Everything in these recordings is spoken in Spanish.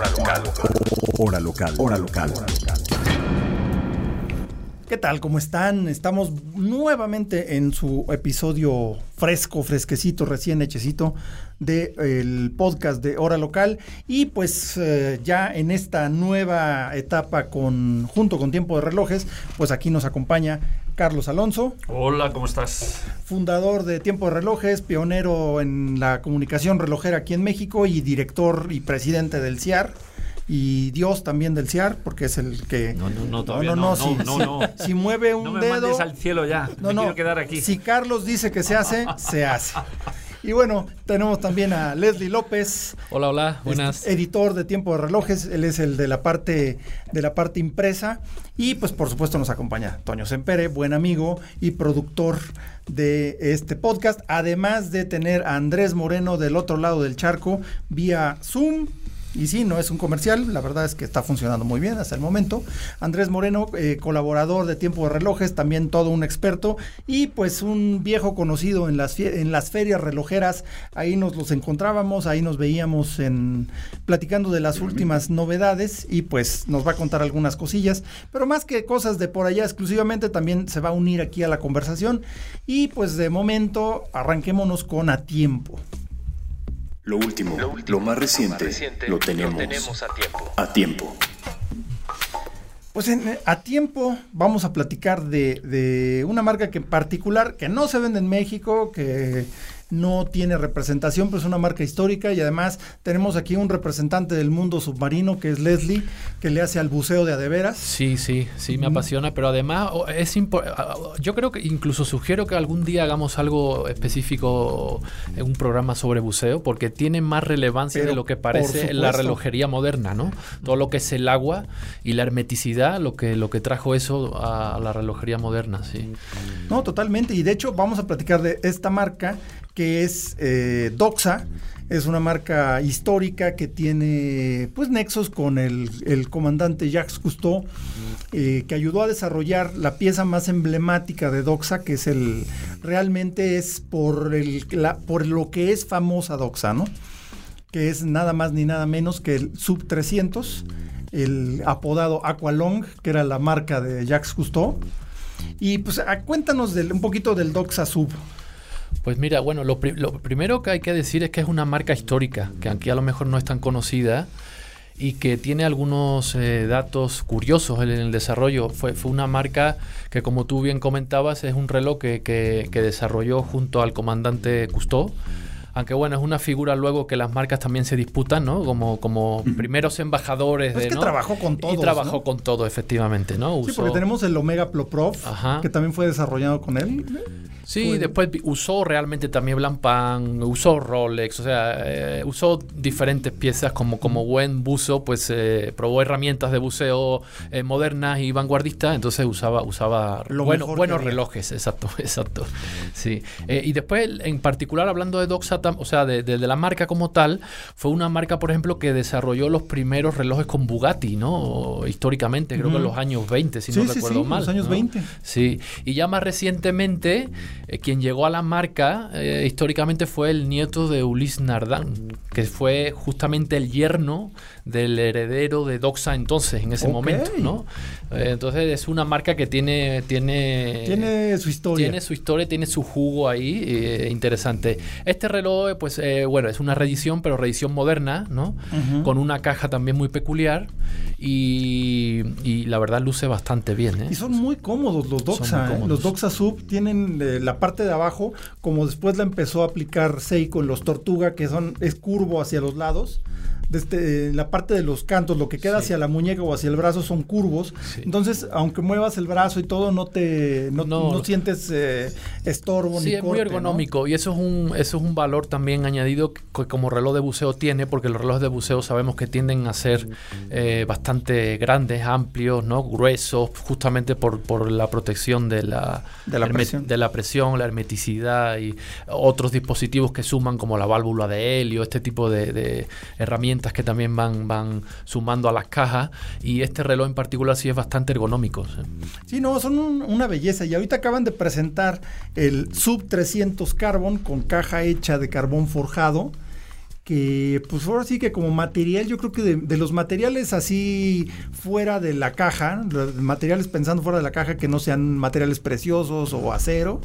Hora local. Hora local. Hora local. ¿Qué tal? ¿Cómo están? Estamos nuevamente en su episodio fresco, fresquecito, recién hechecito del podcast de Hora Local y pues eh, ya en esta nueva etapa con junto con Tiempo de Relojes, pues aquí nos acompaña Carlos Alonso. Hola, ¿cómo estás? Fundador de Tiempo de Relojes, pionero en la comunicación relojera aquí en México y director y presidente del CIAR y Dios también del CIAR, porque es el que... No, no, no, todavía no, no, si, no, no, si, si mueve un no me dedo... mandes al cielo ya, No, me no, quiero quedar aquí. si Carlos dice que se hace, se hace. Y bueno, tenemos también a Leslie López, Hola, hola, buenas. editor de Tiempo de Relojes, él es el de la parte de la parte impresa y pues por supuesto nos acompaña Toño Sempere, buen amigo y productor de este podcast, además de tener a Andrés Moreno del otro lado del charco vía Zoom. Y sí, no es un comercial, la verdad es que está funcionando muy bien hasta el momento. Andrés Moreno, eh, colaborador de Tiempo de Relojes, también todo un experto y pues un viejo conocido en las, en las ferias relojeras. Ahí nos los encontrábamos, ahí nos veíamos en platicando de las últimas novedades y pues nos va a contar algunas cosillas. Pero más que cosas de por allá exclusivamente, también se va a unir aquí a la conversación. Y pues de momento arranquémonos con a tiempo. Lo último, lo, más reciente, lo tenemos, a tiempo. a tiempo. Pues en- a tiempo vamos a platicar de, de una marca que en particular, que no se vende en México, que no tiene representación, pero es una marca histórica y además tenemos aquí un representante del mundo submarino que es Leslie, que le hace al buceo de adeveras. Sí, sí, sí, me apasiona, pero además o- es impo- a- a- yo creo que incluso sugiero que algún día hagamos algo específico en un programa sobre buceo, porque tiene más relevancia Pero de lo que parece en la relojería moderna, ¿no? Todo lo que es el agua y la hermeticidad, lo que, lo que trajo eso a, a la relojería moderna, sí. No, totalmente. Y de hecho vamos a platicar de esta marca que es eh, Doxa. Es una marca histórica que tiene pues nexos con el, el comandante Jacques Cousteau, eh, que ayudó a desarrollar la pieza más emblemática de Doxa, que es el realmente es por el por lo que es famosa Doxa, ¿no? Que es nada más ni nada menos que el Sub 300, el apodado Aqualong, que era la marca de Jacques Cousteau. Y pues cuéntanos un poquito del Doxa Sub. Pues mira, bueno, lo, pri- lo primero que hay que decir es que es una marca histórica, que aquí a lo mejor no es tan conocida y que tiene algunos eh, datos curiosos en el desarrollo. Fue, fue una marca que, como tú bien comentabas, es un reloj que, que- que desarrolló junto al comandante Cousteau. Aunque bueno, es una figura luego que las marcas también se disputan, ¿no? Como, como primeros embajadores Es de... que ¿no? trabajó con todos, Y trabajó ¿no? con todo, efectivamente, ¿no? Sí, porque tenemos el Omega Ploprov, Ajá. que también fue desarrollado con él. Sí, Fue- después usó realmente también Blancpain, usó Rolex, o sea, eh, usó diferentes piezas como, como buen buzo, pues eh, probó herramientas de buceo eh, modernas y vanguardistas, entonces usaba, usaba Lo bueno- buenos relojes, exacto, exacto. Sí. Eh, y después, en particular, hablando de Doxa, o sea, de, de- de la marca como tal, fue una marca, por ejemplo, que desarrolló los primeros relojes con Bugatti, ¿no? Históricamente, creo que en los años 20, si Sí, no sí, recuerdo sí, mal. los años ¿no? 20. Sí, y ya más recientemente, eh, quien llegó a la marca eh, históricamente fue el nieto de Ulysse Nardin, que fue justamente el yerno del heredero de Doxa entonces, en ese momento, ¿no? Eh, entonces es una marca que tiene... Tiene, Tiene su historia. tiene su historia, tiene su jugo ahí, interesante. Este reloj, pues, eh, bueno, es una reedición, pero reedición moderna, ¿no? Con una caja también muy peculiar y, y la verdad luce bastante bien. Y son muy cómodos los Doxa. Los Doxa Sub tienen la parte de abajo, como después la empezó a aplicar Seiko en los Tortuga, que son es curvo hacia los lados. Este, la parte de los cantos, lo que queda hacia la muñeca o hacia el brazo son curvos. Entonces, aunque muevas el brazo y todo, no te no, sientes eh, estorbo sí, es muy ergonómico y eso es un eso es un valor también añadido que como reloj de buceo tiene, porque los relojes de buceo sabemos que tienden a ser eh, bastante grandes, amplios, ¿no? gruesos, justamente por, por la protección de la, de la, presión. de la presión, la hermeticidad y otros dispositivos que suman como la válvula de helio, este tipo de, herramientas que también van, van sumando a las cajas y este reloj en particular sí es bastante ergonómico. Sí, no, son una belleza y ahorita acaban de presentar el Sub 300 Carbon con caja hecha de carbón forjado que pues ahora sí que como material, yo creo que de, los materiales así fuera de la caja, materiales pensando fuera de la caja que no sean materiales preciosos o acero,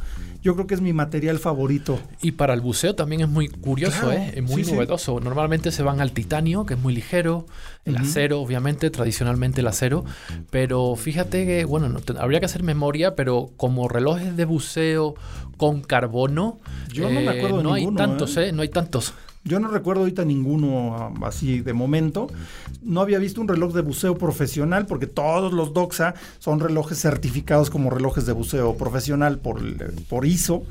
yo creo que es mi material favorito. Y para el buceo también es muy curioso, ¿eh? es muy novedoso. Normalmente se van al titanio, que es muy ligero, el acero, obviamente, tradicionalmente el acero, pero fíjate que, bueno, habría que hacer memoria, pero como relojes de buceo con carbono, yo no me eh, acuerdo no hay tantos, ¿eh? No hay tantos. Yo no recuerdo ahorita ninguno ah, así de momento. No había visto un reloj de buceo profesional porque todos los Doxa son relojes certificados como relojes de buceo profesional por, por ISO.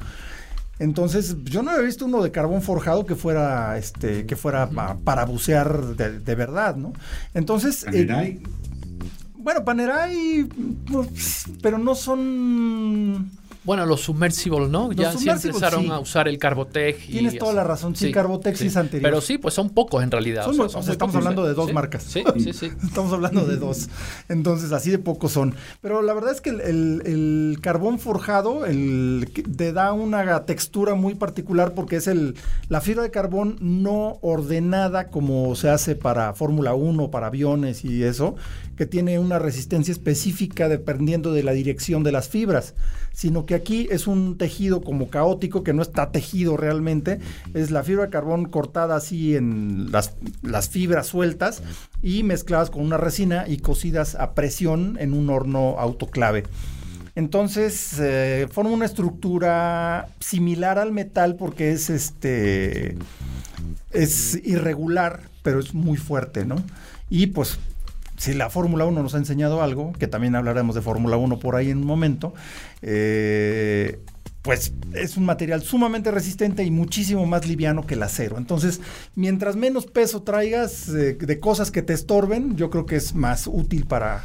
Entonces, yo no había visto uno de carbón forjado que fuera, este, que fuera para bucear de, verdad, ¿no? Entonces. Eh, bueno, Panerai, pues, pero no son bueno, los submersibles, ¿no? ya sí empezaron a usar el Carbotec. Tienes toda la razón, sí, Carbotec sí, es anterior. Pero sí, pues son pocos en realidad. estamos hablando de dos marcas. Sí, sí, sí. estamos hablando de dos. Entonces, así de pocos son. Pero la verdad es que el, carbón forjado el, te da una textura muy particular porque es el la fibra de carbón no ordenada como se hace para Fórmula 1, para aviones y eso, que tiene una resistencia específica dependiendo de la dirección de las fibras, sino que aquí es un tejido como caótico que no está tejido realmente, es la fibra de carbón cortada así en las, fibras sueltas y mezcladas con una resina y cocidas a presión en un horno autoclave. Entonces eh, forma una estructura similar al metal porque es este es irregular, pero es muy fuerte, ¿no? Y pues si la Fórmula 1 nos ha enseñado algo, que también hablaremos de Fórmula 1 por ahí en un momento, eh, pues es un material sumamente resistente y muchísimo más liviano que el acero. Entonces, mientras menos peso traigas eh, de cosas que te estorben, yo creo que es más útil para,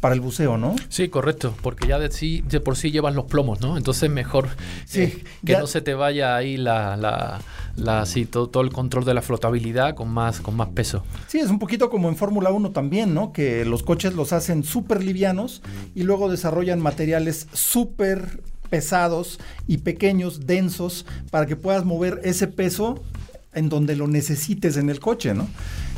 para el buceo, ¿no? Sí, correcto, porque ya de, sí, de por sí llevan los plomos, ¿no? Entonces mejor eh, que no se te vaya ahí la, la, la sí, todo, el control de la flotabilidad con más, con más peso. Sí, es un poquito como en Fórmula 1 también, ¿no? Que los coches los hacen súper livianos y luego desarrollan materiales súper pesados y pequeños, densos, para que puedas mover ese peso en donde lo necesites en el coche, ¿no?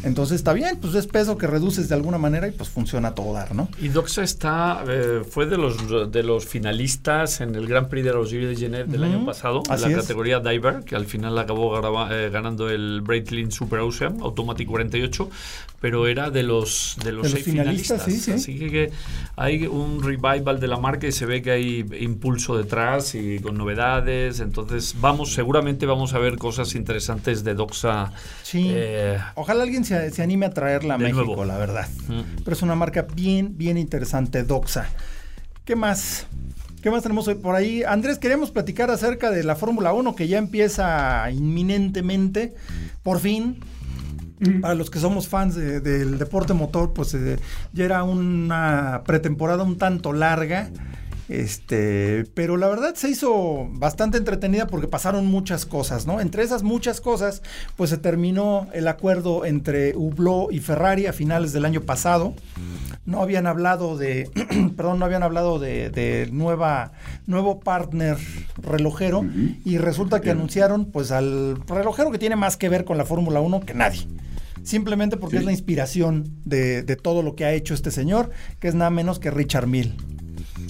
Entonces está bien, pues es peso que reduces de alguna manera y pues funciona todo dar, ¿no? Y Doxa está, eh, fue de los, de los finalistas en el Grand Prix de los de del año pasado, en la categoría Diver, que al final acabó eh, ganando el Breitling Super Ocean Automatic 48, pero era de los, de los, seis finalistas. Así que, hay un revival de la marca y se ve que hay impulso detrás y con novedades. Entonces, vamos, seguramente vamos a ver cosas interesantes de Doxa. Sí. Eh, Ojalá alguien se, anime a traerla a México, la verdad. Pero es una marca bien, bien interesante, Doxa. ¿Qué más? ¿Qué más tenemos hoy por ahí? Andrés, queremos platicar acerca de la Fórmula 1 que ya empieza inminentemente, por fin. Para los que somos fans del deporte motor, pues eh, ya era una pretemporada un tanto larga. Este, pero la verdad se hizo bastante entretenida porque pasaron muchas cosas, ¿no? Entre esas muchas cosas, pues se terminó el acuerdo entre Hublot y Ferrari a finales del año pasado. No habían hablado de, perdón, no habían hablado de, nueva, nuevo partner relojero y resulta que anunciaron pues al relojero que tiene más que ver con la Fórmula 1 que nadie simplemente porque es la inspiración de, de, todo lo que ha hecho este señor, que es nada menos que Richard Mill.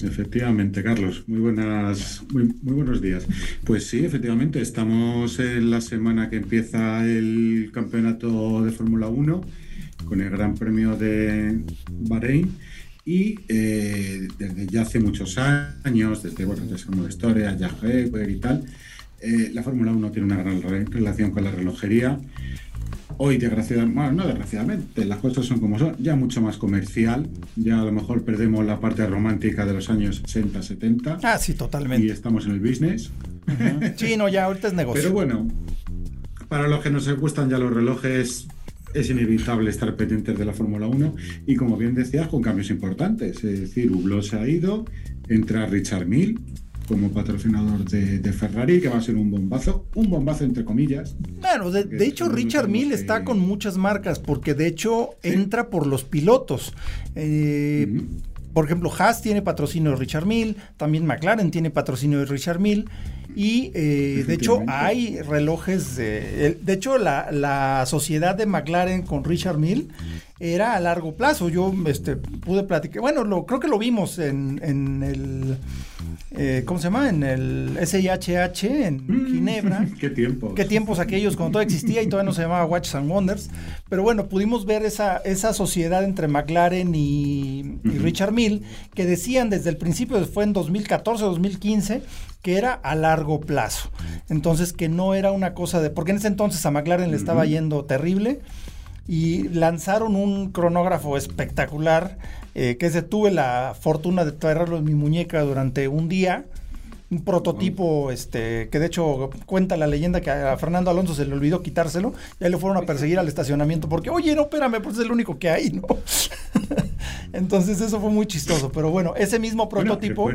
Efectivamente, Carlos. Muy buenas, muy, buenos días. Pues sí, efectivamente, estamos en la semana que empieza el campeonato de Fórmula 1 con el Gran Premio de Bahrein. Y eh, desde ya hace muchos años, desde bueno, desde historia, ya y tal, eh, la Fórmula 1 tiene una gran relación con la relojería. Hoy, desgraciadamente, bueno, no desgraciadamente, las cosas son como son, ya mucho más comercial, ya a lo mejor perdemos la parte romántica de los años 60, 70. Ah, sí, totalmente. Y estamos en el business. Sí, no, ya ahorita es negocio. Pero bueno, para los que nos gustan ya los relojes, es inevitable estar pendientes de la Fórmula 1 y como bien decías, con cambios importantes. Es decir, Hublot se ha ido, entra Richard Mill como patrocinador de, Ferrari, que va a ser un bombazo, un bombazo entre comillas. Bueno, de, hecho Richard Mill está con muchas marcas, porque de hecho entra por los pilotos. Eh, por ejemplo, Haas tiene patrocinio de Richard Mill, también McLaren tiene patrocinio de Richard Mill. Y eh, de hecho hay relojes, de, de hecho la, la, sociedad de McLaren con Richard Mill era a largo plazo. Yo este, pude platicar, bueno, lo, creo que lo vimos en, en el, eh, ¿cómo se llama? En el SIHH en mm. Ginebra. ¿Qué tiempos? ¿Qué tiempos aquellos cuando todo existía y todavía no se llamaba Watches and Wonders? Pero bueno, pudimos ver esa, esa sociedad entre McLaren y, y Richard Mill que decían desde el principio, fue en 2014, 2015, que era a largo plazo. Entonces, que no era una cosa de. Porque en ese entonces a McLaren le estaba yendo terrible y lanzaron un cronógrafo espectacular eh, que se tuve la fortuna de traerlo en mi muñeca durante un día. Un prototipo, este, que de hecho cuenta la leyenda que a Fernando Alonso se le olvidó quitárselo, y ahí le fueron a perseguir al estacionamiento porque, oye, no, espérame, pues es el único que hay, ¿no? Entonces eso fue muy chistoso, pero bueno, ese mismo prototipo...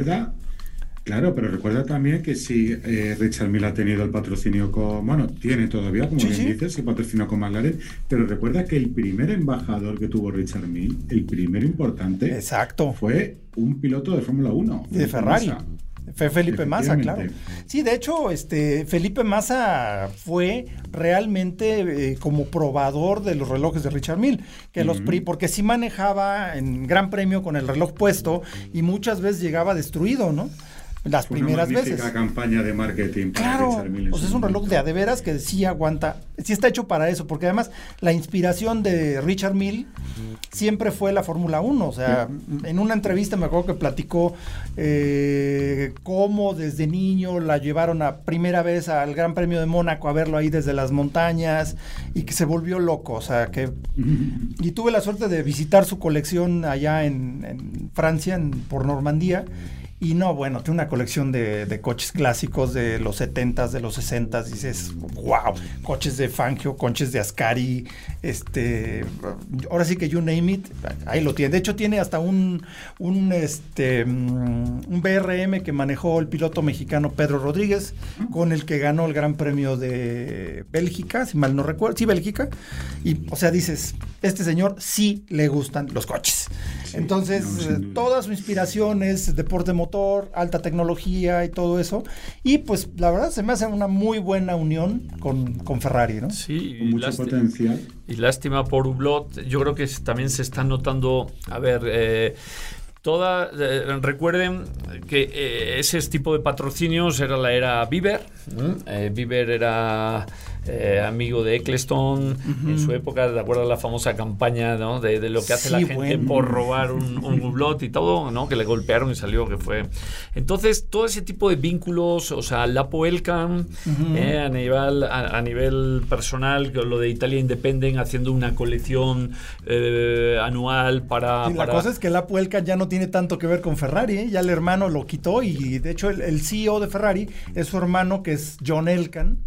Claro, pero recuerda también que si eh, Richard Mille ha tenido el patrocinio con, bueno, tiene todavía, como bien dices, el patrocinio con McLaren, pero recuerda que el primer embajador que tuvo Richard Mille, el primer importante, Exacto. fue un piloto de Fórmula 1. De Ferrari. Fue Felipe Massa, claro. Sí, de hecho, este Felipe Massa fue realmente eh, como probador de los relojes de Richard Mille, que los porque sí manejaba en Gran Premio con el reloj puesto y muchas veces llegaba destruido, ¿no? Las primeras una veces. campaña de marketing. claro, pues es un reloj de adeveras que sí aguanta, sí está hecho para eso, porque además la inspiración de Richard Mill siempre fue la Fórmula 1. O sea, en una entrevista me acuerdo que platicó eh, cómo desde niño la llevaron a primera vez al Gran Premio de Mónaco a verlo ahí desde las montañas y que se volvió loco. O sea, que. Y tuve la suerte de visitar su colección allá en, Francia, por Normandía. Y no, bueno, tiene una colección de, coches clásicos de los 70s, de los 60s. Dices, wow, coches de Fangio, coches de Ascari. Este, ahora sí que you name it, ahí lo tiene. De hecho, tiene hasta un, un, este, mm, un BRM que manejó el piloto mexicano Pedro Rodríguez, con el que ganó el Gran Premio de Bélgica, si mal no recuerdo. Sí, Bélgica. Y, o sea, dices, este señor sí le gustan los coches. Entonces, eh, toda su inspiración es deporte motor, alta tecnología y todo eso. Y pues la verdad se me hace una muy buena unión con, Ferrari, ¿no? Sí, con mucho potencial. Y lástima por Hublot. Yo creo que también se está notando, a ver, eh, Toda, eh, recuerden que ese tipo de patrocinios era la era Bieber. Bieber era eh, amigo de Eccleston en su época, ¿de acuerdo a la famosa campaña ¿no? de, lo que hace la gente por robar un, un y todo, ¿no? que le golpearon y salió que fue. Entonces, todo ese tipo de vínculos, o sea, Lapo Elkan, eh, a, nivel, a, nivel personal, lo de Italia Independent haciendo una colección eh, anual para, La cosa es que Lapo Elkan ya no tiene tanto que ver con Ferrari, ya el hermano lo quitó y de hecho el, el CEO de Ferrari es su hermano que es John Elkan.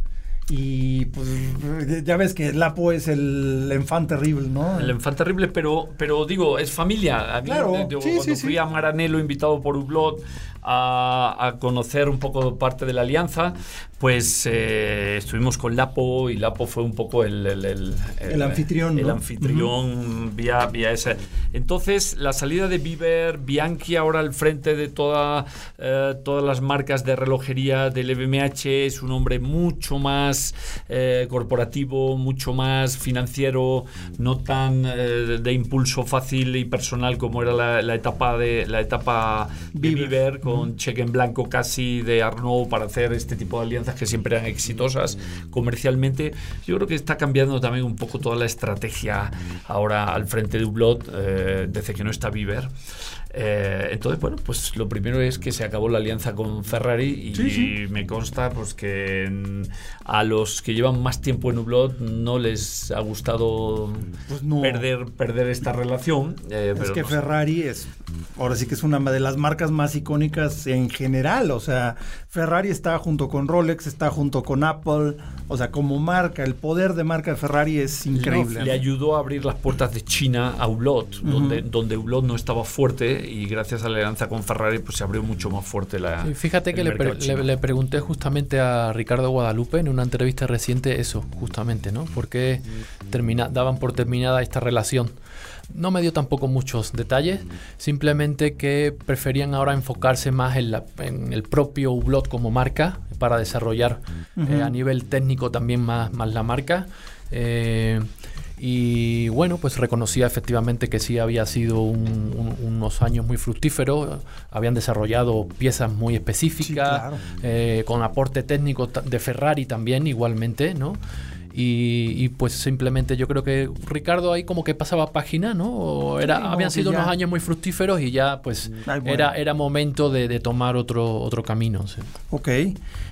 Y pues ya ves que Lapo es el enfant terrible, ¿no? El enfant terrible, pero, pero digo, es familia. claro, cuando fui a Maranelo invitado por Ublot a, conocer un poco parte de la alianza, pues eh, estuvimos con Lapo y Lapo fue un poco el, el, anfitrión. El anfitrión vía, vía ese. Entonces, la salida de Bieber, Bianchi ahora al frente de toda, eh, todas las marcas de relojería del LVMH, es un hombre mucho más eh, corporativo, mucho más financiero, no tan de impulso fácil y personal como era la, etapa de la etapa de Bieber con cheque en blanco casi de Arnaud para hacer este tipo de alianzas que siempre eran exitosas comercialmente. Yo creo que está cambiando también un poco toda la estrategia ahora al frente de Hublot, eh, desde que no está Bieber. Eh, entonces, bueno, pues lo primero es que se acabó la alianza con Ferrari y, me consta pues que a los que llevan más tiempo en Hublot no les ha gustado pues perder, perder esta relación. Eh, es que Ferrari es, ahora sí que es una de las marcas más icónicas en general, o sea, Ferrari está junto con Rolex, está junto con Apple, o sea, como marca, el poder de marca de Ferrari es increíble. Le, ayudó a abrir las puertas de China a Hublot, donde, donde Hublot no estaba fuerte y gracias a la alianza con Ferrari pues se abrió mucho más fuerte la... fíjate que le, pregunté justamente a Ricardo Guadalupe en una entrevista reciente eso, justamente, ¿no? Porque termina, daban por terminada esta relación. No me dio tampoco muchos detalles, simplemente que preferían ahora enfocarse más en, la, en el propio Hublot como marca para desarrollar eh, a nivel técnico también más, más la marca. Eh, y bueno, pues reconocía efectivamente que sí había sido unos años muy fructíferos, habían desarrollado piezas muy específicas, eh, con aporte técnico de Ferrari también igualmente, ¿no? Y, pues simplemente yo creo que Ricardo ahí como que pasaba página, ¿no? era, habían sido unos años muy fructíferos y ya pues era, era momento de, tomar otro, otro camino. Ok.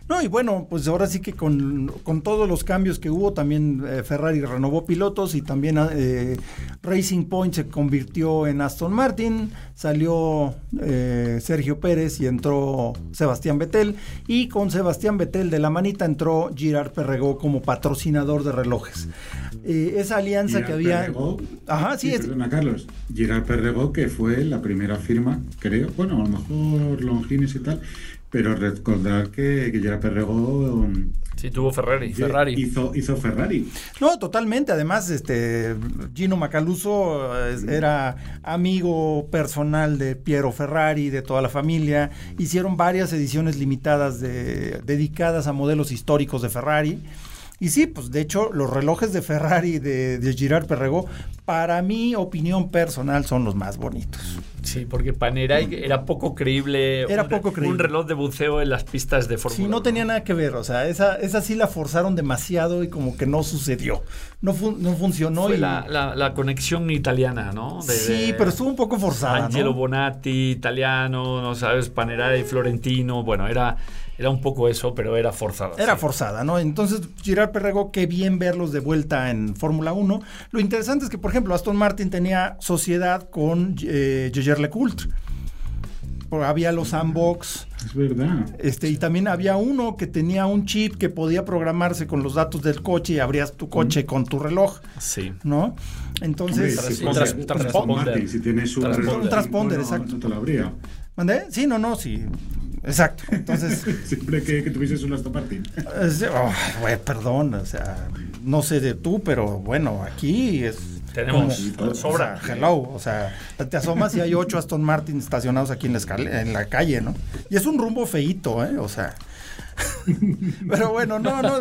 No, y bueno, pues ahora sí que con, todos los cambios que hubo, también eh, Ferrari renovó pilotos y también eh, Racing Point se convirtió en Aston Martin, salió eh, Sergio Pérez y entró Sebastián Vettel y con Sebastián Vettel de la manita entró Girard Perregó como patrocinador de relojes. esa alianza que había... Ajá, sí, es... Perdona, Carlos. Girard Perregó, que fue la primera firma, creo, bueno, a lo mejor Longines y tal, pero recordar que, que Gerard Perregó um, Sí, tuvo Ferrari. Ferrari. Hizo, hizo Ferrari. No, totalmente. Además, este Gino Macaluso era amigo personal de Piero Ferrari, de toda la familia. Hicieron varias ediciones limitadas de, dedicadas a modelos históricos de Ferrari. Y sí, pues de hecho los relojes de Ferrari de, de Girard Perregó, para mi opinión personal, son los más bonitos. Sí, porque Panerai era poco creíble. Era un, poco creíble. Un reloj de buceo en las pistas de Fórmula Sí, no tenía nada que ver. O sea, esa, esa sí la forzaron demasiado y como que no sucedió. No, no funcionó. Fue la, la, conexión italiana, ¿no? sí, pero estuvo un poco forzada. Angelo Bonatti, italiano, no sabes, Panerai, Florentino. Bueno, era era un poco eso, pero era forzada. Era forzada, ¿no? Entonces, Girard Perrego, qué bien verlos de vuelta en Fórmula 1. Lo interesante es que, por ejemplo, Aston Martin tenía sociedad con eh, Lecoultre. Había los Unbox. Es verdad. Este, y también había uno que tenía un chip que podía programarse con los datos del coche y abrías tu coche con tu reloj. Sí. ¿no? Entonces, si, transponder. si tienes un, un transponder, exacto. No te lo abría. ¿Mandé? Sí, no, no, sí. Exacto. Entonces. Siempre que, que tuvieses un Aston Martin. Oh, perdón, o sea, no sé de tú, pero bueno, aquí es. Tenemos sobra. hello, o sea, te asomas y hay ocho Aston Martin estacionados aquí en la, en la calle, ¿no? Y es un rumbo feíto, ¿eh? O sea. Pero bueno, no, no,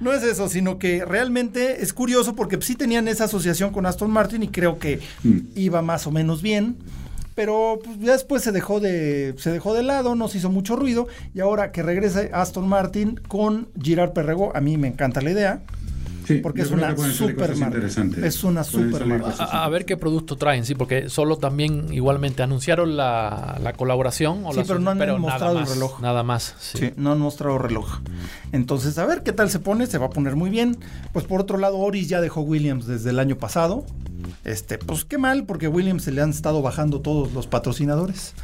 no es eso, sino que realmente es curioso porque sí tenían esa asociación con Aston Martin y creo que mm. iba más o menos bien pero pues, ya después se dejó de se dejó de lado, no se hizo mucho ruido y ahora que regrese Aston Martin con Girard Perrego, a mí me encanta la idea. Sí, porque es una super marca. Es una super marca. A, ver qué producto traen, sí, porque solo también igualmente anunciaron la, la colaboración. O sí, pero no han mostrado el reloj. Nada más. Sí. no han mostrado reloj. Entonces, a ver qué tal se pone, se va a poner muy bien. Pues por otro lado, Oris ya dejó Williams desde el año pasado. Este, pues qué mal, porque Williams se le han estado bajando todos los patrocinadores.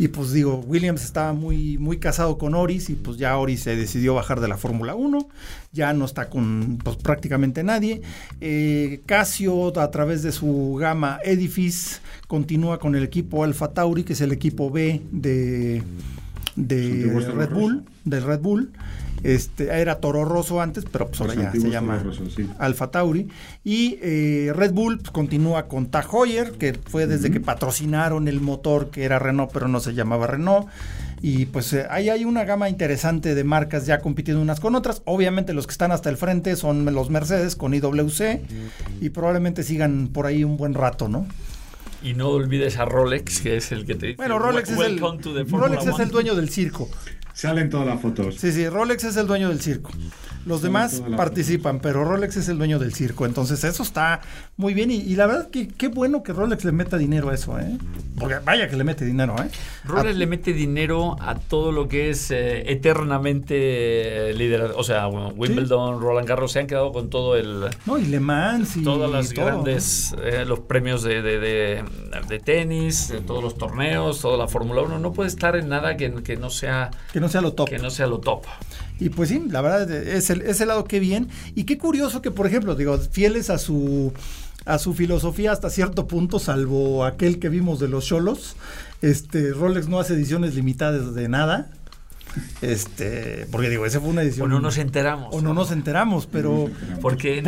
Y pues digo, Williams estaba muy, muy casado con Oris y pues ya Oris se decidió bajar de la Fórmula 1. Ya no está con pues, prácticamente nadie. Eh, Casio, a través de su gama Edifice, continúa con el equipo Alfa Tauri, que es el equipo B de, de Red Bull. De Red Bull. Este, era Toro Rosso antes, pero pues ahora ya se llama Alfa Tauri. Y eh, Red Bull pues, continúa con Tag Heuer, que fue desde que patrocinaron el motor que era Renault, pero no se llamaba Renault. Y pues eh, ahí hay una gama interesante de marcas ya compitiendo unas con otras. Obviamente los que están hasta el frente son los Mercedes con IWC y probablemente sigan por ahí un buen rato, ¿no? Y no olvides a Rolex, que es el que te dice. Bueno, Rolex, es el, Rolex es el dueño del circo. Salen todas las fotos. Sí, sí, Rolex es el dueño del circo. Los demás participan, pero Rolex es el dueño del circo. Entonces, eso está muy bien. Y, la verdad que qué bueno que Rolex le meta dinero a eso, ¿eh? Porque vaya que le mete dinero, ¿eh? Rolex le mete dinero a todo lo que es eh, eternamente líder. O sea, Wimbledon, Roland Garros se han quedado con todo el. No, y Le Mans y. Todas las grandes. Eh, los premios de, de, de, tenis, todos los torneos, toda la Fórmula 1. No puede estar en nada que, que no sea. Que no sea lo top. Que no sea lo top. Y pues sí, la verdad, es el, lado qué bien. Y qué curioso que, por ejemplo, digo, fieles a su a su filosofía hasta cierto punto, salvo aquel que vimos de los cholos. Este, Rolex no hace ediciones limitadas de nada. Este, porque digo, esa fue una edición. O no nos enteramos. O no, nos enteramos, pero. Porque,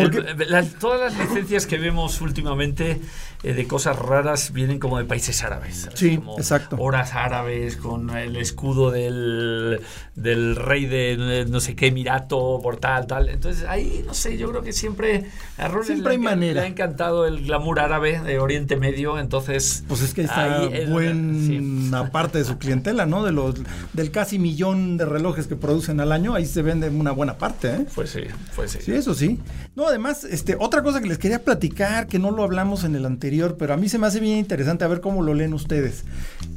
todas las licencias que vemos últimamente eh, de cosas raras vienen como de países árabes. Sí, exacto. Horas árabes con el escudo del, del rey de no sé qué Emirato por tal, tal. Entonces ahí, no sé, yo creo que siempre a siempre hay manera. le ha encantado el glamour árabe de Oriente Medio, entonces. Pues es que está buena parte de su clientela, ¿no? De los del casi millón de relojes que producen al año, ahí se vende una buena parte, ¿eh? Pues sí, pues sí. Sí, eso sí. No, además, este, otra cosa que les quería platicar, que no lo hablamos en el anterior pero a mí se me hace bien interesante a ver cómo lo leen ustedes.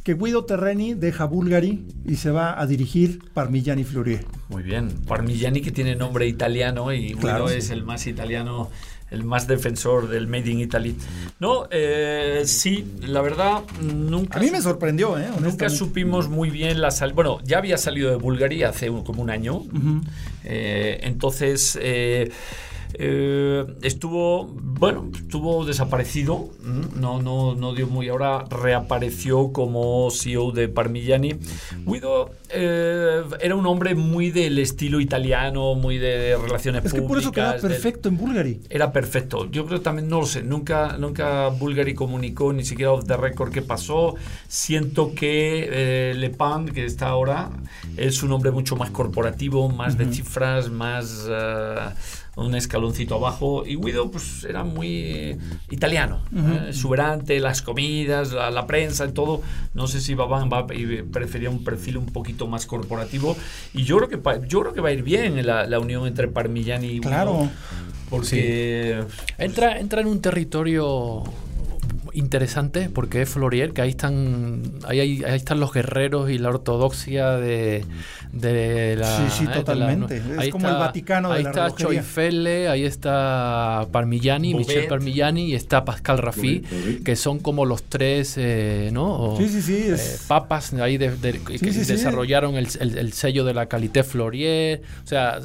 Que Guido Terreni deja Bulgari y se va a dirigir Parmigiani Fleurier. Muy bien, Parmigiani que tiene nombre italiano y Guido es el más italiano el más defensor del Made in Italy. No, eh, sí, la verdad, nunca. A mí me sorprendió, ¿eh? Nunca supimos muy bien la sal. Bueno, ya había salido de Bulgaria hace como un año. Eh, entonces. Eh, estuvo, bueno, estuvo desaparecido, no, no, no dio muy, ahora reapareció como CEO de Parmigiani. Guido eh, era un hombre muy del estilo italiano, muy de relaciones es públicas. que por eso queda perfecto en Bulgari. Era perfecto. Yo creo también, no lo sé, nunca, nunca Bulgari comunicó ni siquiera off the record qué pasó. Siento que eh, Le Pen, que está ahora, es un hombre mucho más corporativo, más de cifras, más un escaloncito abajo. Y Guido, pues era muy italiano, uh exuberante, las comidas, la, prensa, todo. No sé si Babán va, prefería un perfil un poquito más corporativo. Y yo creo que, yo creo que va a ir bien la, la unión entre Parmigiani y Guido. Claro. Porque. Entra, entra en un territorio interesante porque es Florier, que ahí están, ahí, ahí, están los guerreros y la ortodoxia de, de la. Sí, sí, eh, totalmente. es como el Vaticano de ahí la está Choifele, ahí está Parmigiani, Michel Parmigiani y está Pascal Raffi, que son como los tres, eh, ¿no? sí, sí, sí. Eh, papas ahí de, que desarrollaron el, el, sello de la Calité Florier. O sea,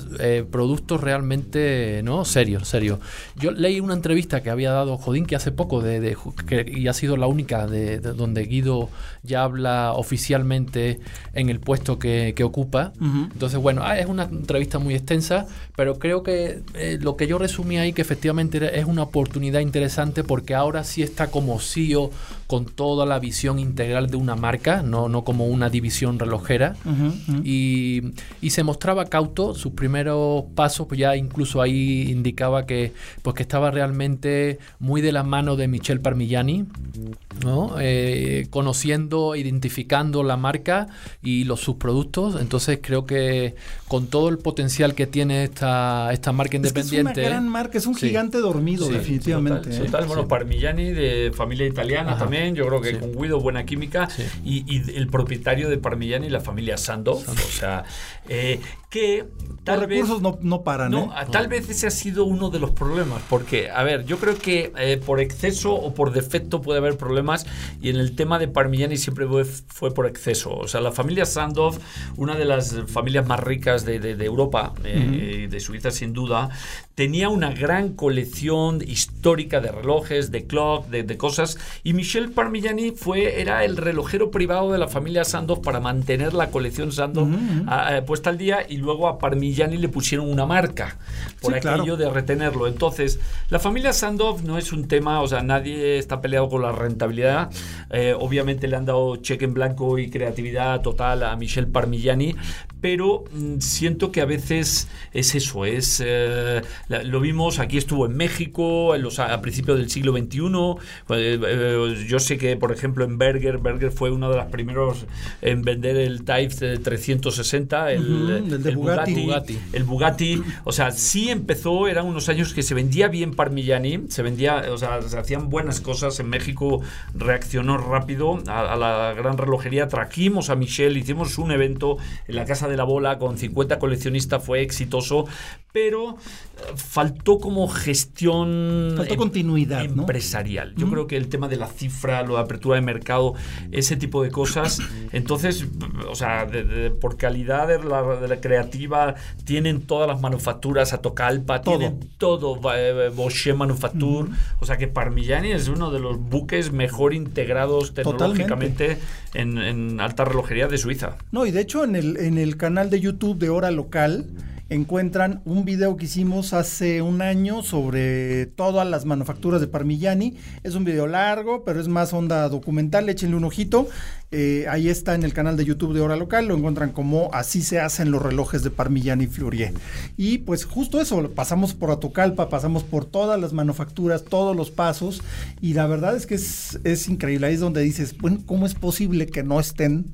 productos realmente, ¿no? Serios, serios. Yo leí una entrevista que había dado Jodín que hace poco de, de que y ha sido la única de, donde Guido ya habla oficialmente en el puesto que, ocupa. Entonces, bueno, ah, es una entrevista muy extensa, pero creo que eh, lo que yo resumí ahí, que efectivamente es una oportunidad interesante porque ahora sí está como CEO con toda la visión integral de una marca, no, no como una división relojera. Y, y, se mostraba cauto, sus primeros pasos, pues ya incluso ahí indicaba que, pues que estaba realmente muy de la mano de Michel Parmigiani ¿no? Eh, conociendo, identificando la marca y los subproductos. Entonces creo que con todo el potencial que tiene esta, esta marca independiente. Es, una gran marca, es un gigante dormido, definitivamente. ¿eh? bueno, Parmigiani de familia italiana también, yo creo que con Guido buena química y, el propietario de Parmigiani, la familia Sandoz, o sea, eh, que tal los recursos no, no paran. No, tal vez ese ha sido uno de los problemas, porque, a ver, yo creo que por exceso o por defecto puede haber problemas y en el tema de Parmigiani siempre fue, por exceso. O sea, la familia Sandoff, una de las familias más ricas de, Europa, eh, de Suiza sin duda, tenía una gran colección histórica de relojes, de clock, de, cosas y Michel Parmigiani fue, era el relojero privado de la familia Sandoff para mantener la colección Sandoff puesta al día y luego a Parmigiani le pusieron una marca por aquello de retenerlo. Entonces, la familia Sandoff no es un tema, o sea, nadie está peleado con la rentabilidad. Eh, obviamente le han dado cheque en blanco y creatividad total a Michel Parmigiani, pero mm, siento que a veces es eso, es eh, lo vimos, aquí estuvo en México en los, a, principios del siglo XXI, eh, eh, yo sé que por ejemplo en Berger, Berger fue uno de los primeros en vender el Type 360, el, el, Bugatti, el Bugatti, o sea, sí empezó, eran unos años que se vendía bien Parmigiani, se vendía, o sea, se hacían buenas cosas, en México reaccionó rápido a, a la gran relojería, trajimos a Michelle, hicimos un evento en la Casa de la Bola con 50 coleccionistas, fue exitoso, pero faltó como gestión faltó continuidad empresarial. Yo creo que el tema de la cifra, la apertura de mercado, ese tipo de cosas, entonces, o sea, por calidad de la, creativa, tienen todas las manufacturas, a Tocalpa, tienen todo, eh, Bosch Manufacture, o sea que Parmigiani es uno de los buques mejor integrados tecnológicamente en, en, alta relojería de Suiza. No, y de hecho en el, en el canal de YouTube de Hora Local, encuentran un video que hicimos hace un año sobre todas las manufacturas de Parmigiani. Es un video largo, pero es más onda documental. Échenle un ojito. Eh, ahí está en el canal de YouTube de Hora Local. Lo encuentran como así se hacen los relojes de Parmigiani Fleurier. Y pues justo eso, pasamos por Atocalpa, pasamos por todas las manufacturas, todos los pasos. Y la verdad es que es, es increíble. Ahí es donde dices, bueno, ¿cómo es posible que no estén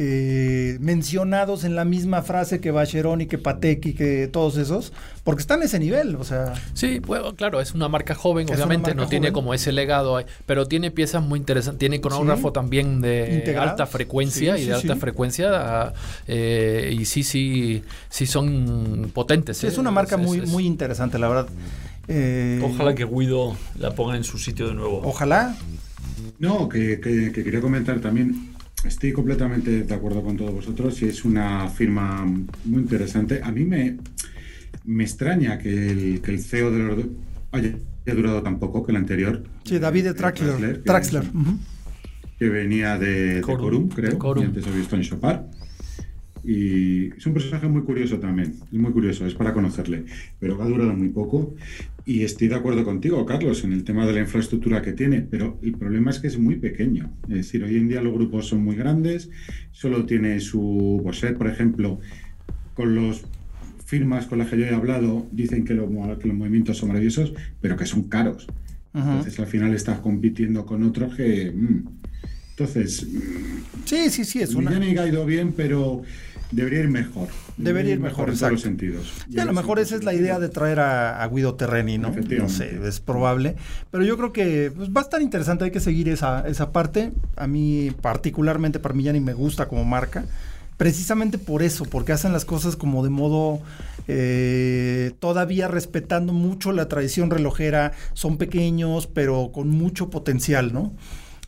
eh, mencionados en la misma frase que Bacheron y que Patek y que todos esos, porque están en ese nivel, o sea. Sí, bueno, claro, es una marca joven, obviamente, no tiene como ese legado, pero tiene piezas muy interesantes, tiene cronógrafo también de alta frecuencia y de alta frecuencia, ah, eh, y sí, sí, sí son potentes. es una marca muy, muy interesante, la verdad. Eh, ojalá que Guido la ponga en su sitio de nuevo. Ojalá. No, que quería comentar también Estoy completamente de acuerdo con todos vosotros y es una firma muy interesante. A mí me, me extraña que el, que el CEO de los haya, durado tan poco que el anterior. Sí, David Traxler. Traxler. Que, venía de Corum, creo, y antes había visto en Chopard. Y es un personaje muy curioso también, es muy curioso, es para conocerle, pero ha durado muy poco. Y estoy de acuerdo contigo, Carlos, en el tema de la infraestructura que tiene, pero el problema es que es muy pequeño. Es decir, hoy en día los grupos son muy grandes, solo tiene su Bosset, por ejemplo, con las firmas con las que yo he hablado, dicen que, los movimientos son maravillosos, pero que son caros. Entonces al final estás compitiendo con otros que... Mm. Entonces... Sí, sí, sí, es una... ha ido bien, pero Debería ir mejor. Debería ir mejor, en todos los sentidos. Y a lo mejor esa es la idea de traer a, Guido Terreni, ¿no? No sé, es probable. Pero yo creo que pues, va a estar interesante, hay que seguir esa, esa parte. A mí particularmente Parmigiani me gusta como marca. Precisamente por eso, porque hacen las cosas como de modo eh, todavía respetando mucho la tradición relojera. Son pequeños, pero con mucho potencial, ¿no?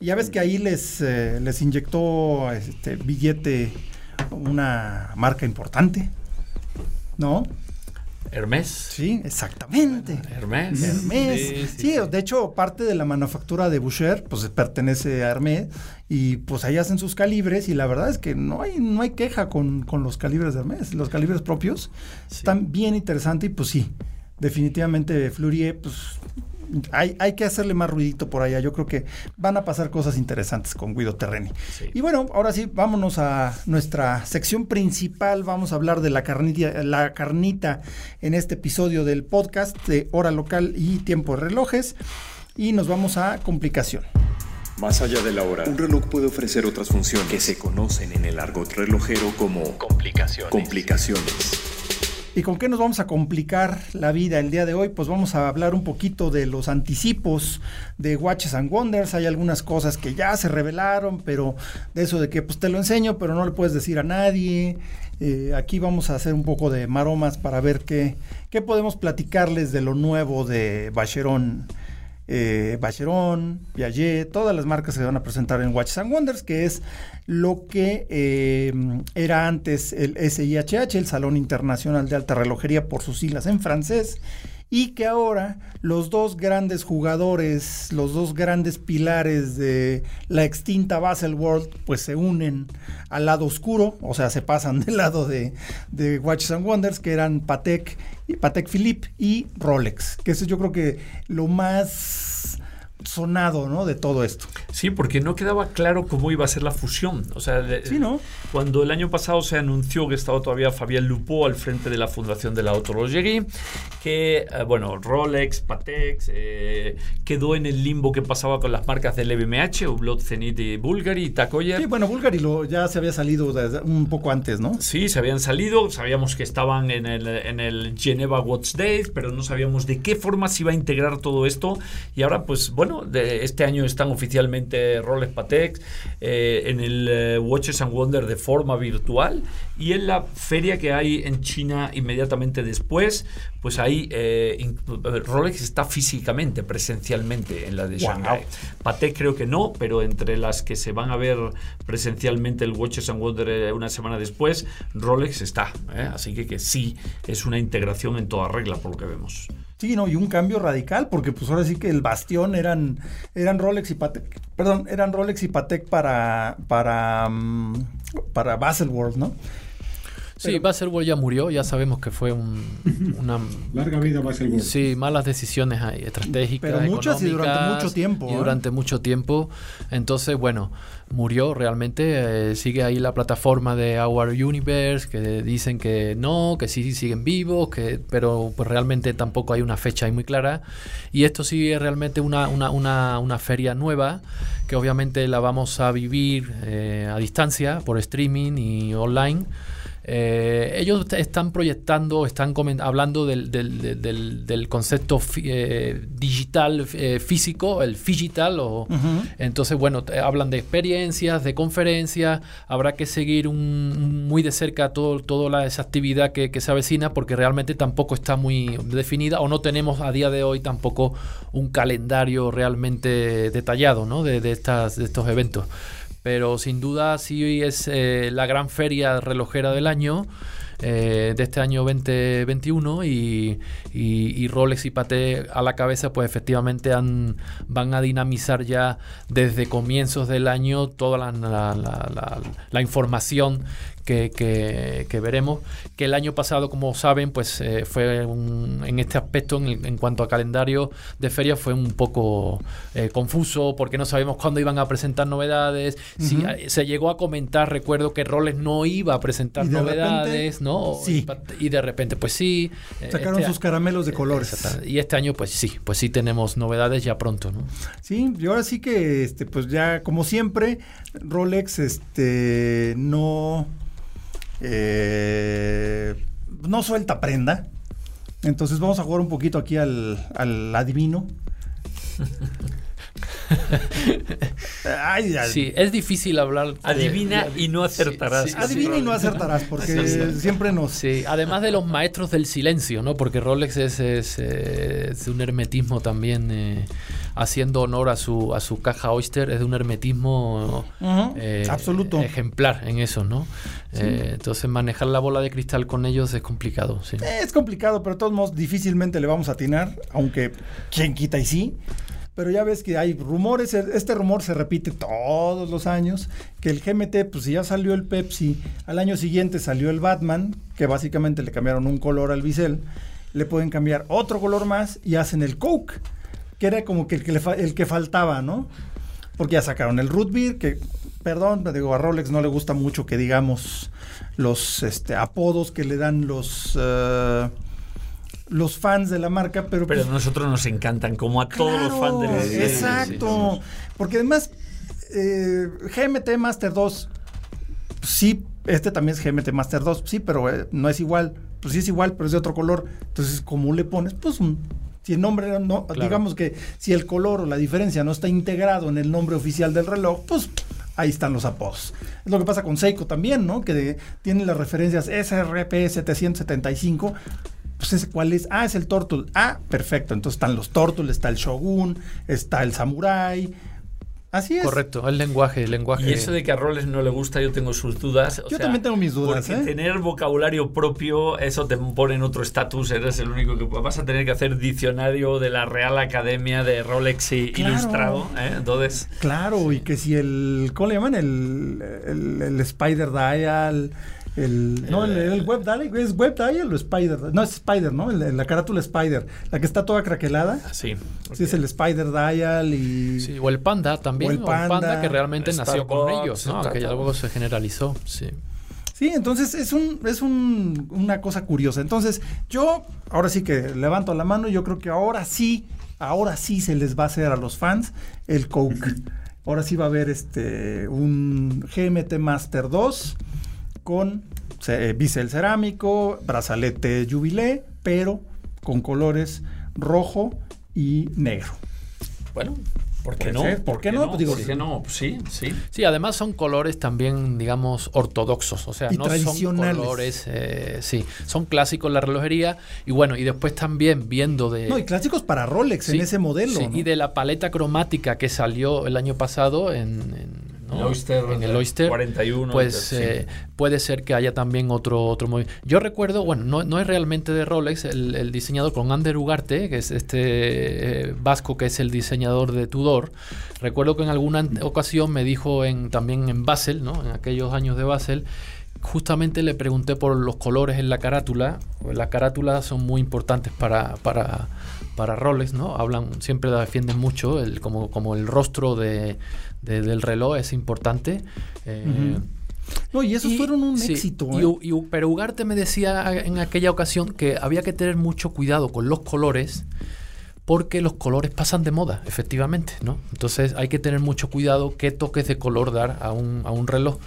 Ya ves que ahí les, eh, les inyectó este billete una marca importante, ¿no? Hermes. Sí, exactamente. Hermes. Hermes. Sí, de hecho, parte de la manufactura de Boucher, pues pertenece a Hermes y pues ahí hacen sus calibres y la verdad es que no hay, no hay queja con, los calibres de Hermes. Los calibres propios están bien interesantes y pues sí, definitivamente Fleurier, pues hay, hay, que hacerle más ruidito por allá. Yo creo que van a pasar cosas interesantes con Guido Terreni. Y bueno, ahora sí, vámonos a nuestra sección principal. Vamos a hablar de la carnita, la carnita en este episodio del podcast de hora local y tiempo de relojes. Y nos vamos a complicación. Más allá de la hora, un reloj puede ofrecer otras funciones que se conocen en el argot relojero como complicaciones. complicaciones. ¿Y con qué nos vamos a complicar la vida el día de hoy? Pues vamos a hablar un poquito de los anticipos de Watches and Wonders. Hay algunas cosas que ya se revelaron, pero de eso de que pues te lo enseño, pero no le puedes decir a nadie. Eh, aquí vamos a hacer un poco de maromas para ver qué, qué podemos platicarles de lo nuevo de Bacheron eh, Bacheron, Piaget, todas las marcas se van a presentar en Watches and Wonders, que es lo que eh, era antes el SIHH, el Salón Internacional de Alta Relojería por sus siglas en francés, y que ahora los dos grandes jugadores, los dos grandes pilares de la extinta Basel World, pues se unen al lado oscuro, o sea, se pasan del lado de, de Watches and Wonders, que eran Patek, Patek Philippe y Rolex, que eso yo creo que lo más sonado, ¿no? De todo esto. Sí, porque no quedaba claro cómo iba a ser la fusión. O sea, cuando el año pasado se anunció que estaba todavía Fabián Lupo al frente de la fundación de la Autologerie, que, eh, bueno, Rolex, Patex, eh, quedó en el limbo que pasaba con las marcas del LVMH, Hublot, Zenit y Bulgari y. Sí, bueno, Bulgari lo, ya se había salido un poco antes, ¿no? Sí, se habían salido, sabíamos que estaban en el, en el Geneva Watch Days, pero no sabíamos de qué forma se iba a integrar todo esto. Y ahora, pues bueno, de este año están oficialmente Rolex Patek eh, en el eh, Watches and Wonder de forma virtual y en la feria que hay en China inmediatamente después, pues ahí eh, Rolex está físicamente, presencialmente en la de Shanghai. Patek creo que no, pero entre las que se van a ver presencialmente el Watches and Wonder una semana después, Rolex está. Así que, que sí, es una integración en toda regla por lo que vemos. Sí, no, y un cambio radical, porque pues ahora sí que el bastión eran, eran Rolex y Patek, perdón, eran Rolex y Patek para, para, mm, para Baselworld, ¿no? Sí, Baselworld ya murió, ya sabemos que fue un, una... Larga vida Baselworld. Sí, malas decisiones estratégicas, Pero muchas y durante mucho tiempo. Y ¿eh? durante mucho tiempo. Entonces, bueno, murió realmente. Eh, sigue ahí la plataforma de Our Universe, que dicen que no, que sí siguen vivos, que, pero pues realmente tampoco hay una fecha ahí muy clara. Y esto sí es realmente una, una, una, una feria nueva, que obviamente la vamos a vivir eh, a distancia, por streaming y online. Eh, ellos están proyectando, están hablando del, del, concepto eh, digital eh, físico, el digital. O, Entonces, bueno, hablan de experiencias, de conferencias. Habrá que seguir un, muy de cerca todo, toda esa actividad que, se avecina porque realmente tampoco está muy definida o no tenemos a día de hoy tampoco un calendario realmente detallado ¿no? de, de, estas, de estos eventos pero sin duda sí es eh, la gran feria relojera del año. Eh, de este año 2021 y, y, Rolex y Patek a la cabeza pues efectivamente han, van a dinamizar ya desde comienzos del año toda la, la, la información que, veremos, que el año pasado, como saben, pues eh, fue en este aspecto, en, cuanto a calendario de ferias, fue un poco eh, confuso porque no sabemos cuándo iban a presentar novedades. si, eh, se llegó a comentar, recuerdo que Roles no iba a presentar novedades, ¿no? Sí. Y, de repente, pues sí. Sacaron este sus caramelos de colores. Y este año, pues sí, pues sí tenemos novedades ya pronto, ¿no? Sí, y ahora sí que, este, pues ya, como siempre, Rolex, este, no eh, no suelta prenda. Entonces vamos a jugar un poquito aquí al, adivino. Sí, es difícil hablar. Adivina y no acertarás. adivina y no acertarás, porque siempre nos. Sí, además de los maestros del silencio, ¿no? Porque Rolex es, es, un hermetismo también. Eh, haciendo honor a su, a su caja Oyster, es de un hermetismo eh, absoluto ejemplar en eso, ¿no? Eh, entonces manejar la bola de cristal con ellos es complicado. Sí. Es complicado, pero de todos modos difícilmente le vamos a atinar, aunque quien quita y sí. Pero ya ves que hay rumores, este rumor se repite todos los años, que el GMT, pues si ya salió el Pepsi, al año siguiente salió el Batman, que básicamente le cambiaron un color al bisel, le pueden cambiar otro color más y hacen el Coke que era como que el que, el que faltaba, ¿no? Porque ya sacaron el root beer, que, perdón, digo, a Rolex no le gusta mucho que digamos los este, apodos que le dan los... Eh, los fans de la marca, pero... Pero pues a nosotros nos encantan, como a todos los fans de la Exacto, porque además eh, GMT Master 2, sí, este también es GMT Master 2, sí, pero eh, no es igual, pues sí es igual, pero es de otro color, entonces, ¿cómo le pones? Pues un si el nombre no, digamos que si el color o la diferencia no está integrado en el nombre oficial del reloj, pues ahí están los apodos. Es lo que pasa con Seiko también, ¿no? Que tiene las referencias SRP 775. Pues ese cuál es? Ah, es el Tortul. Ah, perfecto. Entonces están los Tortul, está el Shogun, está el Samurai, Así es. Correcto, el lenguaje, el lenguaje. Y eso de que a Roles no le gusta, yo tengo sus dudas. yo también tengo mis dudas. Porque ¿eh? tener vocabulario propio, eso te pone en otro estatus. Eres el único que vas a tener que hacer diccionario de la Real Academia de Rolex Ilustrado. ¿eh? Entonces. Claro, y que si el. ¿Cómo le llaman? El, el, Spider Dial. El, no, el, web dial, es web dial o Spider, no es Spider, ¿no? la carátula Spider, la que está toda craquelada. Ah, sí. Sí, es el Spider dial y... Sí, o el Panda también, o el Panda, que realmente nació con ellos, ¿no? Que ya luego se generalizó, sí. Sí, entonces es un es un, una cosa curiosa. Entonces, yo ahora sí que levanto la mano, yo creo que ahora sí, ahora sí se les va a hacer a los fans el Coke. Ahora sí va a haber este un GMT Master 2 con bisel cerámico, brazalete jubilé, pero con colores rojo y negro. Bueno, ¿Por qué no? ¿Por, qué no? Pues digo, ¿Por qué no? Pues sí, sí. Sí, además son colores también, digamos, ortodoxos. O sea, no son colores, eh, sí, son clásicos la relojería. Y bueno, y después también viendo de. No, y clásicos para Rolex en ese modelo. Sí, y de la paleta cromática que salió el año pasado en en el Oyster 41. Pues eh, puede ser que haya también otro, otro movimiento. Yo recuerdo, bueno, no, no, es realmente de Rolex, el, diseñador con Ander Ugarte, que es este eh, vasco que es el diseñador de Tudor. Recuerdo que en alguna ocasión me dijo en, también en Basel, ¿no? en aquellos años de Basel, justamente le pregunté por los colores en la carátula. Las carátulas son muy importantes para, para, para Rolex, ¿no? Hablan, siempre la defienden mucho, el, como, como el rostro de, del reloj es importante. Eh, no, y esos fueron un éxito. ¿eh? pero Ugarte me decía en aquella ocasión que había que tener mucho cuidado con los colores porque los colores pasan de moda, efectivamente, ¿no? Entonces hay que tener mucho cuidado qué toques de color dar a un, a un reloj.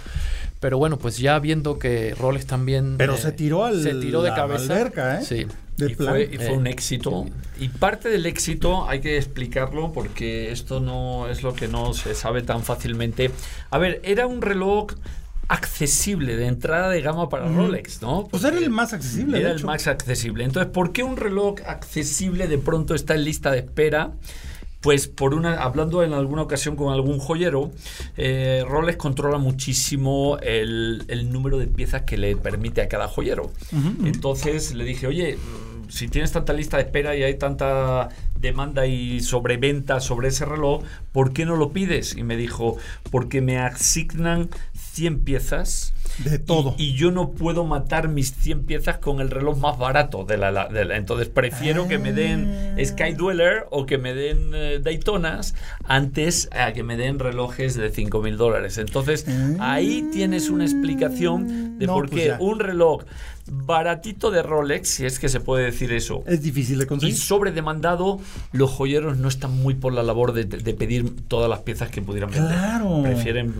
Pero bueno, pues ya viendo que Rolex también... Pero eh, se tiró al, se tiró de cabeza. ¿eh? Sí. y, fue, y, fue, un éxito. Y parte del éxito hay que explicarlo porque esto no es lo que no se sabe tan fácilmente. A ver, era un reloj accesible de entrada de gama para Rolex, ¿no? pues era el más accesible. Era el más accesible. Entonces, ¿por qué un reloj accesible de pronto está en lista de espera? Pues por una, hablando en alguna ocasión con algún joyero, eh, Rolex controla muchísimo el, número de piezas que le permite a cada joyero. Entonces le dije, oye, mm, si tienes tanta lista de espera y hay tanta demanda y sobreventa sobre ese reloj, ¿por qué no lo pides? Y me dijo, porque me asignan 100 piezas. De todo. Y, yo no puedo matar mis 100 piezas con el reloj más barato de la... entonces prefiero que me den ah. Sky Dweller o que me den eh, Daytonas antes a que me den relojes de 5 mil dólares. Entonces ahí tienes una explicación de por pues qué un reloj baratito de Rolex, si es que se puede decir eso. Es difícil de conseguir. Y sobredemandado, los joyeros no están muy por la labor de, pedir todas las piezas que pudieran vender. Claro. Prefieren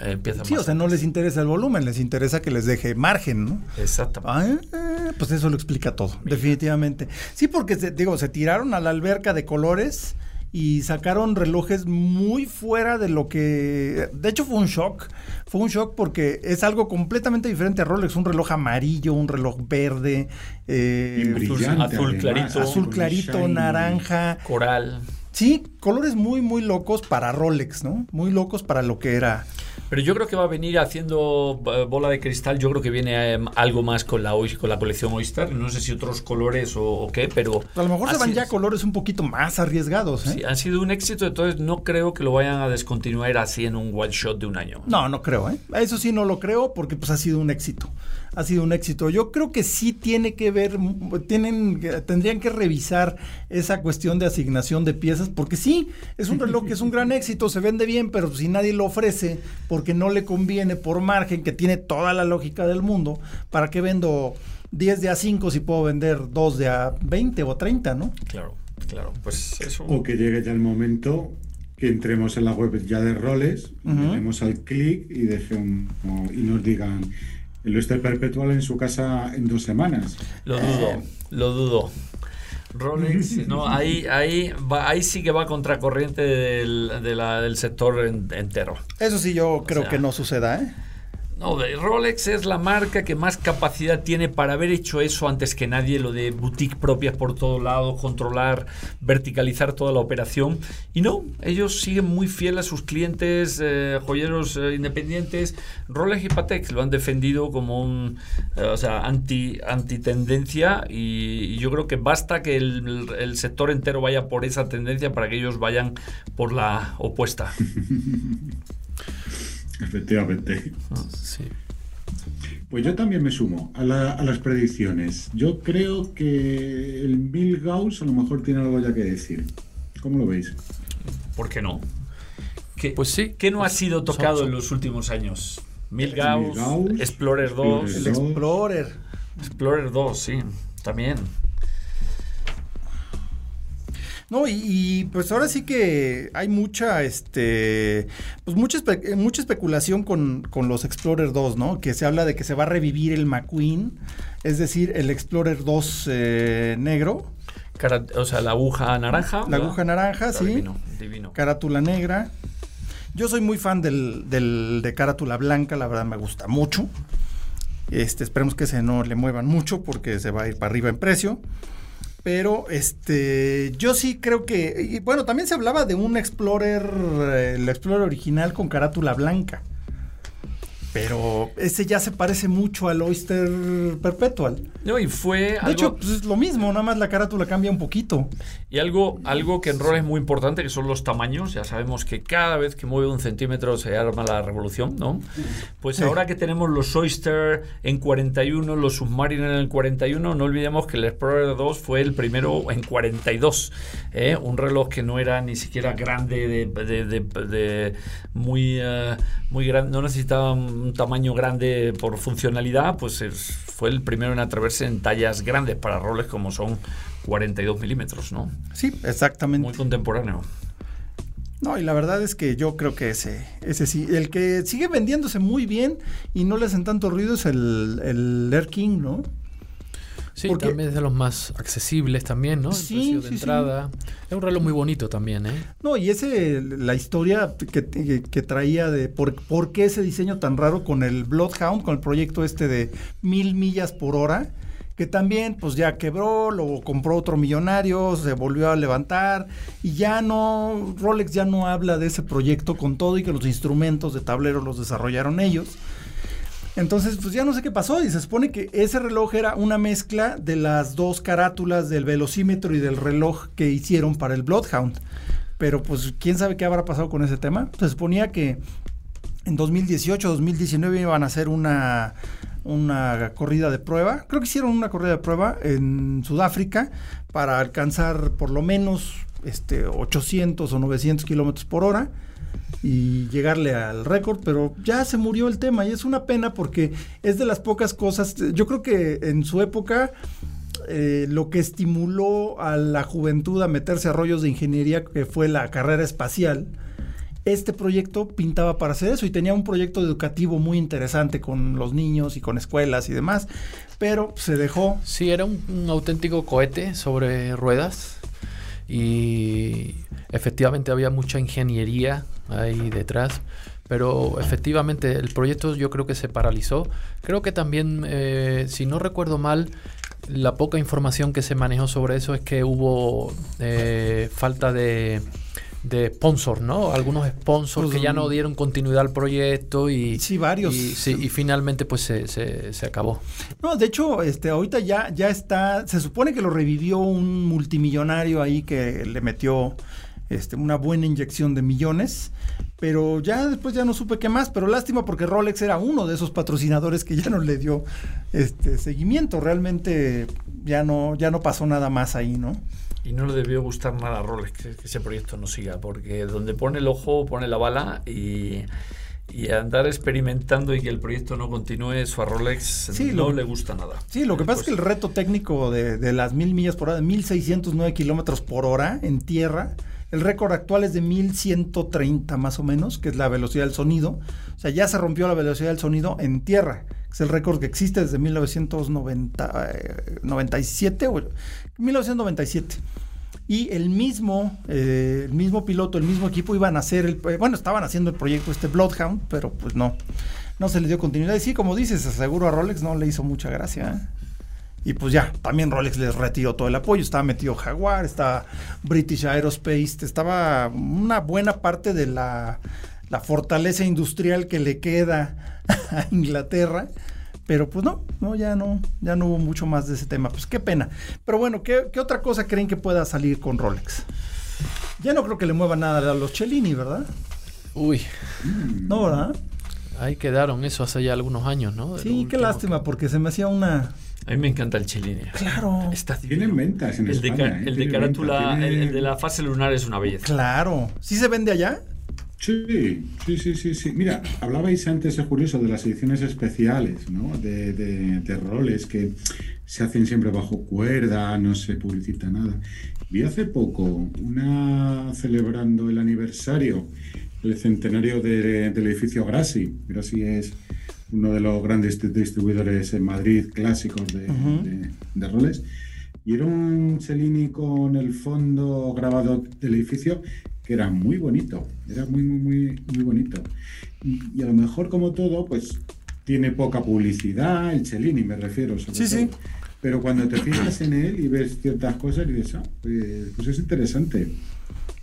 eh, piezas Sí, o sea, no les interesa el volumen, les interesa que les deje margen, ¿no? Exactamente. Ah, pues eso lo explica todo, definitivamente. Sí, porque, digo, se tiraron a la alberca de colores y sacaron relojes muy fuera de lo que... De hecho fue un shock, fue un shock porque es algo completamente diferente a Rolex, un reloj amarillo, un reloj verde, eh, azul clarito, azul clarito, naranja, coral. Sí, colores muy, muy locos para Rolex, ¿no? Muy locos para lo que era pero yo creo que va a venir haciendo eh, bola de cristal. Yo creo que viene em, algo más con la, con la colección Oyster. No sé si otros colores o, qué, pero. A lo mejor se van ya colores un poquito más arriesgados. ¿eh? Sí, han sido un éxito. Entonces no creo que lo vayan a descontinuar así en un one shot de un año. No, no creo. ¿eh? Eso sí no lo creo porque pues ha sido un éxito ha sido un éxito. Yo creo que sí tiene que ver, tienen, tendrían que revisar esa cuestión de asignación de piezas, porque sí, es un reloj que es un gran éxito, se vende bien, pero si nadie lo ofrece, porque no le conviene por margen, que tiene toda la lógica del mundo, ¿para qué vendo 10 de A5 si puedo vender 2 de A20 o 30, no? Claro, claro, pues eso. O que llegue ya el momento que entremos en la web ya de roles, uh al clic y, y nos digan lo esté perpetual en su casa en dos semanas. Lo dudo, eh, lo dudo. Rolex, no, ahí, ahí, ahí sí que va contracorriente del, del sector entero. Eso sí, yo creo que no suceda, ¿eh? No, Rolex es la marca que más capacidad tiene para haber hecho eso antes que nadie, lo de boutique propias por todo lado, controlar, verticalizar toda la operación. Y no, ellos siguen muy fieles a sus clientes, eh, joyeros eh, independientes. Rolex y Patek lo han defendido como un eh, o sea, anti, tendencia y, yo creo que basta que el sector entero vaya por esa tendencia para que ellos vayan por la opuesta. Efectivamente. Sí. Pues Pues yo también me sumo a, las predicciones. Yo creo que el Gauss a lo mejor tiene algo ya que decir. ¿Cómo lo veis? ¿Por qué no? ¿Qué, pues sí. ¿Qué no ha sido tocado en los últimos años? Milgauss, Explorer 2. El Explorer. Explorer 2, sí, también. No, y, pues ahora sí que hay mucha, este, pues mucha, mucha especulación con, los Explorer 2, ¿no? Que se habla de que se va a revivir el McQueen, es decir, el Explorer 2 eh, negro. o sea, la aguja naranja. La aguja naranja, sí. Divino, divino. Carátula negra. Yo soy muy fan del, del, de carátula blanca, la verdad me gusta mucho. Este, esperemos que se no le muevan mucho porque se va a ir para arriba en precio. Pero este, yo sí creo que, y bueno, también se hablaba de un Explorer, el Explorer original con carátula blanca. Pero ese ya se parece mucho al Oyster Perpetual. No, y fue. De hecho, pues es lo mismo, nada más la carátula cambia un poquito. Y algo, algo que en rol es muy importante, que son los tamaños. Ya sabemos que cada vez que mueve un centímetro se arma la revolución, ¿no? Pues ahora que tenemos los Oyster en 41, los Submariner en el 41, no olvidemos que el Explorer 2 fue el primero en 42. ¿eh? Un reloj que no era ni siquiera grande, de, muy, uh, muy grande, no necesitaba un tamaño grande por funcionalidad, pues fue el primero en atreverse en tallas grandes para roles como son 42 milímetros, ¿no? Sí, exactamente. Muy contemporáneo. No, y la verdad es que yo creo que ese, ese sí, el que sigue vendiéndose muy bien y no le hacen tanto ruido es el, el Air King, ¿no? Sí, también es de los más accesibles también, ¿no? sí, de entrada. Es un reloj muy bonito también, ¿eh? No, y ese, la historia que, que, traía de por, por, qué ese diseño tan raro con el Bloodhound, con el proyecto este de mil millas por hora, que también pues ya quebró, lo compró otro millonario, se volvió a levantar y ya no, Rolex ya no habla de ese proyecto con todo y que los instrumentos de tablero los desarrollaron ellos. Entonces, pues ya no sé qué pasó y se supone que ese reloj era una mezcla de las dos carátulas del velocímetro y del reloj que hicieron para el Bloodhound. Pero pues quién sabe qué habrá pasado con ese tema. Se suponía que en 2018, 2019 iban a hacer una, una corrida de prueba. Creo que hicieron una corrida de prueba en Sudáfrica para alcanzar por lo menos este, 800 o 900 kilómetros por hora y llegarle al récord, pero ya se murió el tema y es una pena porque es de las pocas cosas, yo creo que en su época eh, lo que estimuló a la juventud a meterse a rollos de ingeniería, que fue la carrera espacial, este proyecto pintaba para hacer eso y tenía un proyecto educativo muy interesante con los niños y con escuelas y demás, pero se dejó. Sí, era un, un auténtico cohete sobre ruedas y efectivamente había mucha ingeniería ahí detrás. Pero efectivamente el proyecto yo creo que se paralizó. Creo que también, eh, si no recuerdo mal, la poca información que se manejó sobre eso es que hubo eh, falta de, de sponsor, ¿no? Algunos sponsors que ya no pues, dieron continuidad al proyecto y... Sí, varios. Y, finalmente pues se, se, acabó. No, de hecho, este, ahorita ya, ya está, se supone que lo revivió un multimillonario ahí que le metió este, una buena inyección de millones, pero ya después ya no supe qué más, pero lástima porque Rolex era uno de esos patrocinadores que ya no le dio este seguimiento, realmente ya no, ya no pasó nada más ahí, ¿no? Y no le debió gustar nada a Rolex que, ese proyecto no siga, porque donde pone el ojo pone la bala y y andar experimentando y que el proyecto no continúe, eso a Rolex no le gusta nada. Sí, lo que pasa es que el reto técnico de, de las mil millas por hora, de 1609 kilómetros por hora en tierra, el récord actual es de 1130 más o menos, que es la velocidad del sonido. O sea, ya se rompió la velocidad del sonido en tierra. Es el récord que existe desde 1997 o 1997 y el mismo, eh, el mismo piloto, el mismo equipo iban a hacer, el, eh, bueno, estaban haciendo el proyecto este Bloodhound, pero pues no, no se le dio continuidad. Y sí, como dices, seguro a Rolex no le hizo mucha gracia. ¿eh? Y pues ya, también Rolex les retiró todo el apoyo. Estaba metido Jaguar, estaba British Aerospace, estaba una buena parte de la, fortaleza industrial que le queda a Inglaterra. Pero pues no, no, ya no, ya no hubo mucho más de ese tema. Pues qué pena. Pero bueno, ¿qué, qué otra cosa creen que pueda salir con Rolex? Ya no creo que le mueva nada a los Cellini, ¿verdad? Uy. No, ¿verdad? Ahí quedaron eso hace ya algunos años, ¿no? sí, qué lástima, porque se me hacía una... A mí me encanta el Cellini. Claro. Está Tienen ventas en el España. De, ¿eh? El de carátula, el, de la fase lunar es una belleza. Claro. ¿Sí se vende allá? Sí, sí, sí, sí, sí. Mira, hablabais antes, es curioso, de las ediciones especiales, ¿no? De, de, roles que se hacen siempre bajo cuerda, no se publicita nada. Vi hace poco una celebrando el aniversario, el centenario del edificio Grassi. Grassi es uno de los grandes distribuidores en Madrid clásicos de, roles. Y era un Cellini con el fondo grabado del edificio que era muy bonito, era muy, muy, muy, muy bonito. Y, a lo mejor, como todo, pues tiene poca publicidad, el Cellini me refiero. sí, sí. Pero cuando te fijas en él y ves ciertas cosas y dices, ah, pues, pues, es interesante.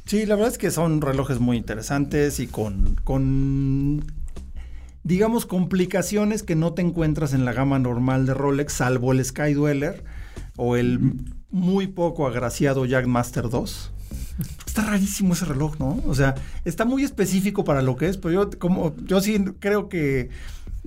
Sí, la verdad es que son relojes muy interesantes y con, con digamos, complicaciones que no te encuentras en la gama normal de Rolex, salvo el Sky Dweller o el muy poco agraciado Jackmaster 2. Está rarísimo ese reloj, ¿no? O sea, está muy específico para lo que es, pero yo como yo sí creo que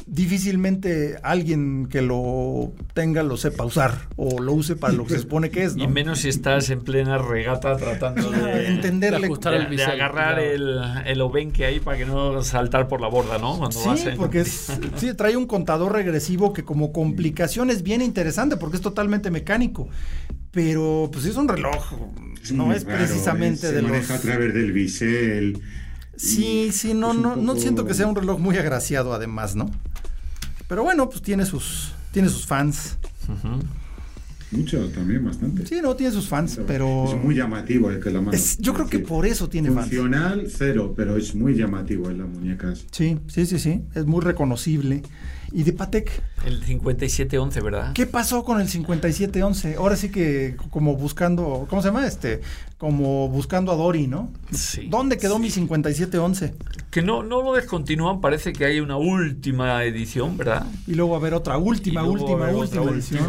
difícilmente alguien que lo tenga lo sepa usar o lo use para lo que se supone que es. ¿no? Y menos si estás en plena regata tratando de entenderle, de, agarrar el, el obenque ahí para que no saltar por la borda, ¿no? Cuando sí, porque sí, trae un contador regresivo que como complicación es bien interesante porque es totalmente mecánico. Pero pues es un reloj, no es precisamente de maneja a través del bisel Sí, sí, no, no, no siento que sea un reloj muy agraciado además, ¿no? Pero bueno, pues tiene sus, tiene sus fans. Mucho también, bastante. Sí, no, tiene sus fans, pero... Es muy llamativo el que la mano. yo creo que por eso tiene fans. Funcional, cero, pero es muy llamativo en las muñecas. Sí, sí, sí, sí. Es muy reconocible. ¿Y de Patek? El 5711, ¿verdad? ¿Qué pasó con el 5711? Ahora sí que como buscando, ¿cómo se llama? Este, como buscando a Dory, ¿no? Sí. ¿Dónde quedó mi 5711? Que no, no lo descontinúan, parece que hay una última edición, ¿verdad? Y luego a haber otra última, última, última edición.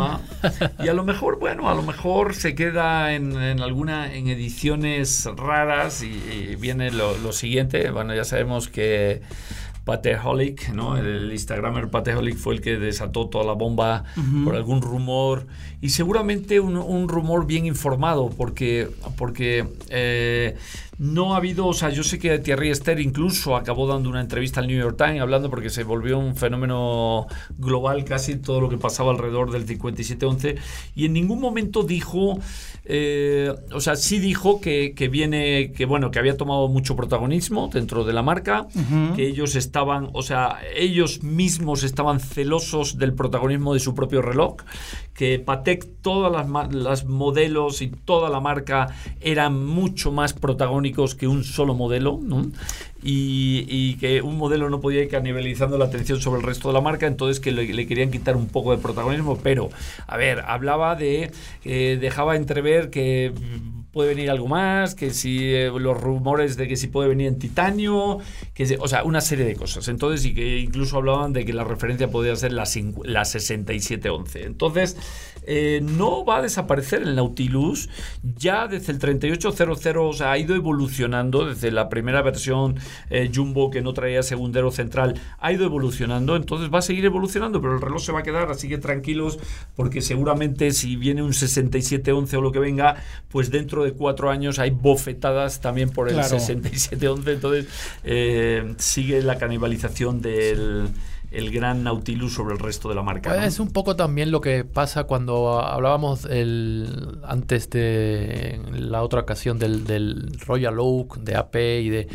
y a lo mejor, bueno, a lo mejor se queda en, alguna, en ediciones raras y, viene lo, lo siguiente. Bueno, ya sabemos que Pateholic, ¿no? El Instagramer Pateholic fue el que desató toda la bomba por algún rumor y seguramente un, rumor bien informado porque, porque eh, no ha habido, o sea, yo sé que Thierry Esther incluso acabó dando una entrevista al New York Times hablando porque se volvió un fenómeno global casi todo lo que pasaba alrededor del 57-11 y en ningún momento dijo eh, o sea, sí dijo que, viene, que bueno, que había tomado mucho protagonismo dentro de la marca, que ellos estaban, o sea, ellos mismos estaban celosos del protagonismo de su propio reloj, que Todas las, modelos y toda la marca eran mucho más protagónicos que un solo modelo, y, que un modelo no podía ir canibalizando la atención sobre el resto de la marca, entonces que le, querían quitar un poco de protagonismo, pero, a ver, hablaba de, eh, dejaba entrever que puede venir algo más, que si eh, los rumores de que si puede venir en titanio, que o sea, una serie de cosas. Entonces, y que incluso hablaban de que la referencia podría ser la, la 6711. Entonces, eh, no va a desaparecer el Nautilus. Ya desde el 3800 ha ido evolucionando, desde la primera versión eh, Jumbo que no traía segundero central, ha ido evolucionando. Entonces va a seguir evolucionando, pero el reloj se va a quedar, así que tranquilos, porque seguramente si viene un 6711 o lo que venga, pues dentro de cuatro años hay bofetadas también por el 6711. Entonces eh, sigue la canibalización del el gran Nautilus sobre el resto de la marca. Es un poco también lo que pasa cuando hablábamos el, antes de la otra ocasión del, del Royal Oak, de AP y de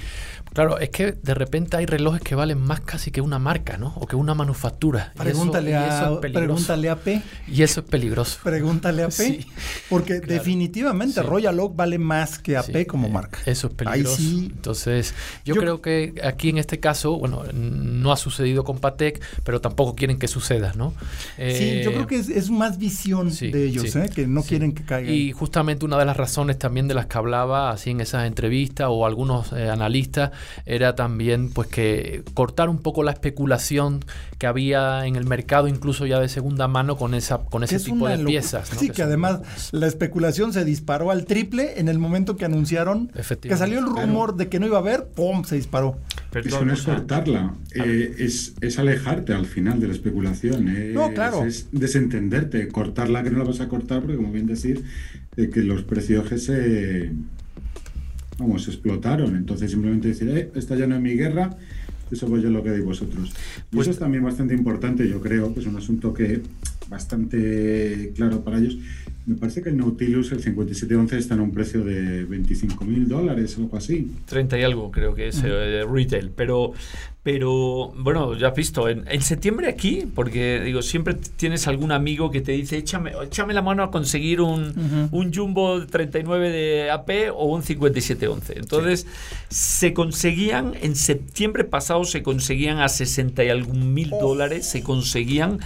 Claro, es que de repente hay relojes que valen más casi que una marca, ¿no? O que una manufactura. Pregúntale, a, pregúntale a P. Y eso es peligroso. Pregúntale a P. porque definitivamente Royal Oak vale más que AP como marca. Eso es peligroso. Ahí sí. Entonces, yo, creo que aquí en este caso, bueno, no ha sucedido con Patek, pero tampoco quieren que suceda, ¿no? sí, yo creo que es, más visión de ellos, ¿eh? que no quieren que caiga. Y justamente una de las razones también de las que hablaba así en esas entrevistas o algunos eh, analistas era también pues que cortar un poco la especulación que había en el mercado incluso ya de segunda mano con esa con ese tipo de piezas. Sí, que, además la especulación se disparó al triple en el momento que anunciaron que salió el rumor de que no iba a haber, ¡pum! se disparó. eso no es cortarla, eh, es, es, alejarte al final de la especulación. no, claro. Es, desentenderte, cortarla que no la vas a cortar, porque como bien decir, de que los precios se, vamos, explotaron. Entonces simplemente decir, eh, esta ya no es mi guerra, eso pues yo lo que digo vosotros. Y pues, eso es también bastante importante, yo creo, que es un asunto que bastante claro para ellos. Me parece que el Nautilus, el 5711, está en un precio de 25 mil dólares, algo así. 30 y algo, creo que es eh, retail. Pero, pero bueno, ya has visto, en, septiembre aquí, porque digo, siempre tienes algún amigo que te dice, échame, échame la mano a conseguir un, un Jumbo 39 de AP o un 5711. Entonces, se conseguían, en septiembre pasado se conseguían a 60 y algún mil dólares, se conseguían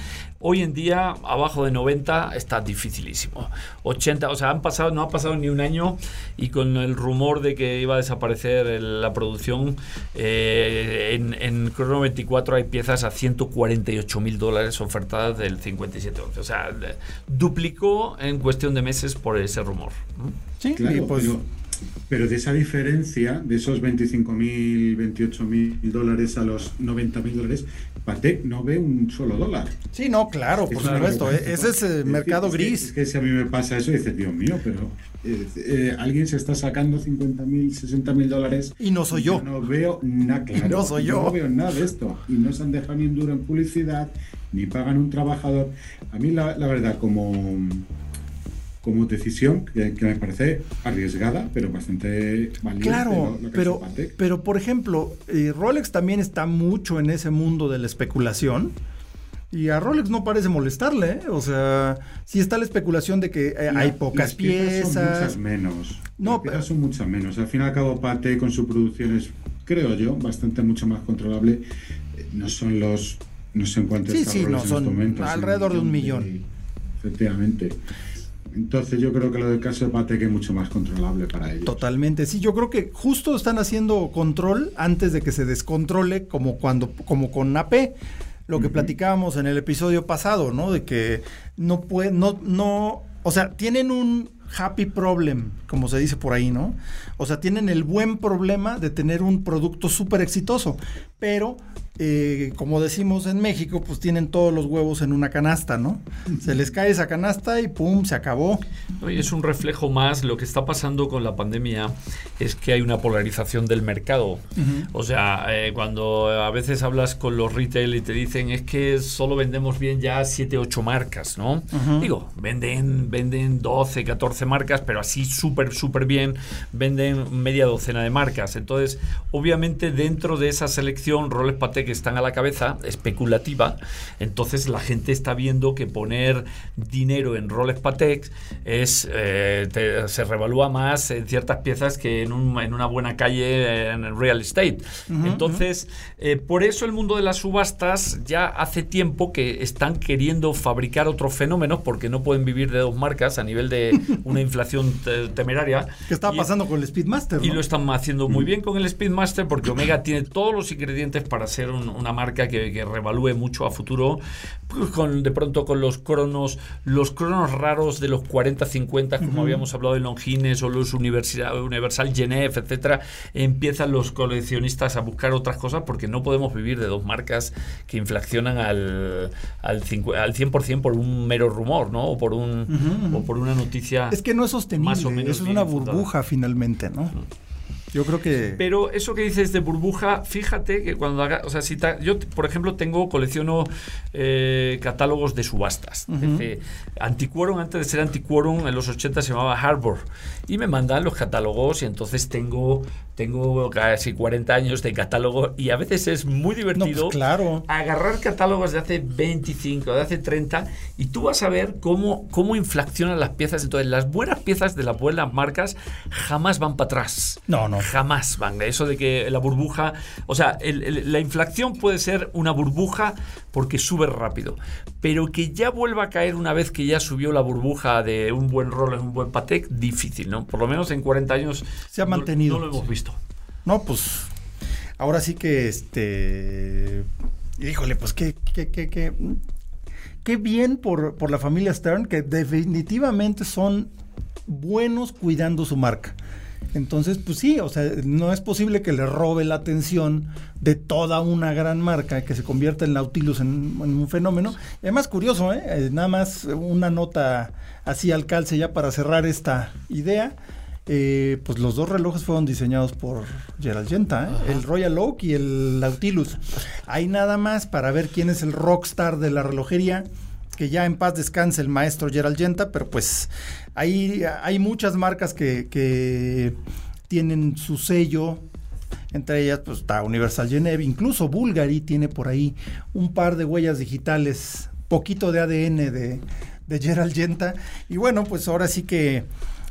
Hoy en día, abajo de 90 está dificilísimo. 80, o sea, han pasado, no ha pasado ni un año y con el rumor de que iba a desaparecer la producción, eh, en, en Chrono 24 hay piezas a 148 mil dólares ofertadas del 5711. O sea, duplicó en cuestión de meses por ese rumor. Sí, claro, pues, pero de esa diferencia, de esos 25.000, 28.000 dólares a los 90.000 dólares, Patek no ve un solo dólar. Sí, no, claro, por supuesto. ¿eh? ese es el mercado gris. Es que, si a mí me pasa eso, dices, Dios mío, pero eh, eh, alguien se está sacando 50.000, 60.000 dólares. Y no soy yo. No veo nada, claro. no soy yo. No veo nada de esto. Y no se han dejado ni un duro en publicidad, ni pagan un trabajador. A mí, la, la verdad, como como decisión que, me parece arriesgada, pero bastante valiente. Claro, pero, pero por ejemplo, eh, Rolex también está mucho en ese mundo de la especulación. Y a Rolex no parece molestarle, ¿eh? o sea, sí está la especulación de que eh, hay pocas piezas. Son muchas menos. No, pero son muchas menos. Al fin y al cabo, Pate con su producción es, creo yo, bastante mucho más controlable. No son los, no sé en cuántos sí, sí, no, son este alrededor de un millón. efectivamente. Entonces yo creo que lo del caso de Patek es mucho más controlable para ellos. Totalmente, sí, yo creo que justo están haciendo control antes de que se descontrole como cuando como con AP, lo que platicábamos en el episodio pasado, ¿no? De que no puede no no, o sea, tienen un happy problem, como se dice por ahí, ¿no? O sea, tienen el buen problema de tener un producto súper exitoso, pero eh, como decimos en México, pues tienen todos los huevos en una canasta, ¿no? Se les cae esa canasta y ¡pum! se acabó. Y es un reflejo más, lo que está pasando con la pandemia es que hay una polarización del mercado. O sea, eh, cuando a veces hablas con los retail y te dicen es que solo vendemos bien ya 7, 8 marcas, ¿no? Digo, venden, venden 12, 14 marcas, pero así súper, súper bien, venden media docena de marcas. Entonces, obviamente dentro de esa selección, Roles Patek están a la cabeza, especulativa, entonces la gente está viendo que poner dinero en roles Patek es, eh, se revalúa más en ciertas piezas que en, una buena calle en real estate. entonces, eh, por eso el mundo de las subastas ya hace tiempo que están queriendo fabricar otros fenómenos porque no pueden vivir de dos marcas a nivel de una inflación temeraria. ¿Qué está pasando con el Speedmaster? Y lo están haciendo muy bien con el Speedmaster porque Omega tiene todos los ingredientes para ser una marca que, revalúe mucho a futuro, pues con, de pronto con los cronos, los cronos raros de los 40-50, como habíamos hablado en Longines o los Universal, Universal Genève, etcétera, empiezan los coleccionistas a buscar otras cosas porque no podemos vivir de dos marcas que inflacionan al, al, al 100% por un mero rumor, ¿no? O por, un, o por una noticia. Es que no es sostenible, más o menos es una burbuja finalmente, ¿no? Yo creo que. Pero eso que dices de burbuja, fíjate que cuando haga. O sea, si yo, por ejemplo, tengo, colecciono eh, catálogos de subastas. Antiquorum, antes de ser Antiquorum, en los 80 se llamaba Harbor. Y me mandan los catálogos y entonces tengo tengo casi 40 años de catálogo y a veces es muy divertido pues claro. agarrar catálogos de hace 25, de hace 30 y tú vas a ver cómo, cómo inflacionan las piezas. Entonces, las buenas piezas de las buenas marcas jamás van para atrás. No, no. Jamás van. Eso de que la burbuja, o sea, la inflación puede ser una burbuja porque sube rápido, pero que ya vuelva a caer una vez que ya subió la burbuja de un buen en un buen Patek, difícil, ¿no? Por lo menos en 40 años se ha mantenido. no lo hemos visto. No, pues ahora sí que este. Híjole, pues qué, qué, qué, qué, qué bien por, por la familia Stern, que definitivamente son buenos cuidando su marca. Entonces, pues sí, o sea, no es posible que le robe la atención de toda una gran marca que se convierta el Nautilus en, un fenómeno. Y además, curioso, ¿eh? ¿eh? Nada más una nota así al calce ya para cerrar esta idea. Eh, pues los dos relojes fueron diseñados por Gerald Genta, ¿eh? el Royal Oak y el Nautilus. Hay nada más para ver quién es el rockstar de la relojería que ya en paz descanse el maestro Gerald Genta, pero pues hay, muchas marcas que, tienen su sello, entre ellas pues está Universal Geneve, incluso Bulgari tiene por ahí un par de huellas digitales, poquito de ADN de, de Gerald Genta, y bueno, pues ahora sí que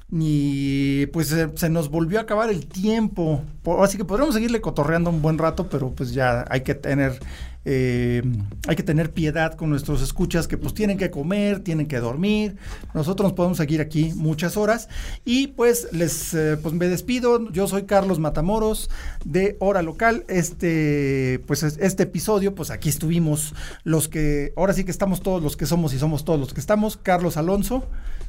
ni pues se, nos volvió a acabar el tiempo. Así que podríamos seguirle cotorreando un buen rato, pero pues ya hay que tener eh, hay que tener piedad con nuestros escuchas que pues tienen que comer, tienen que dormir. Nosotros nos podemos seguir aquí muchas horas y pues les eh, pues me despido. Yo soy Carlos Matamoros de Hora Local. Este pues este episodio pues aquí estuvimos los que ahora sí que estamos todos los que somos y somos todos los que estamos. Carlos Alonso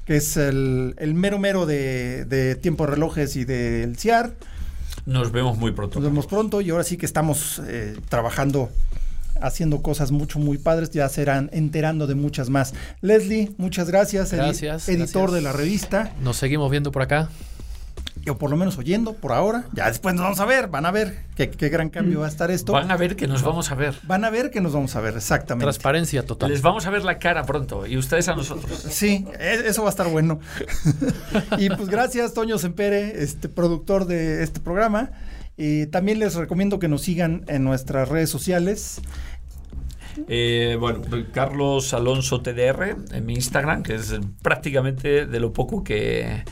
que es el, mero mero de, de tiempo relojes y del CIAR. Nos vemos muy pronto. Nos vemos pronto y ahora sí que estamos eh, trabajando haciendo cosas mucho, muy padres, ya serán enterando de muchas más. Leslie, muchas gracias, gracias editor de la revista. Nos seguimos viendo por acá. O por lo menos oyendo por ahora. Ya después nos vamos a ver, van a ver qué, gran cambio va a estar esto. Van a ver que nos vamos a ver. Van a ver que nos vamos a ver, exactamente. Transparencia total. Les vamos a ver la cara pronto y ustedes a nosotros. Sí, e, eso va a estar bueno. y pues gracias, Toño Sempere, este productor de este programa. Y también les recomiendo que nos sigan en nuestras redes sociales. Eh, bueno, Carlos Alonso TDR en mi Instagram, que es prácticamente de lo poco que,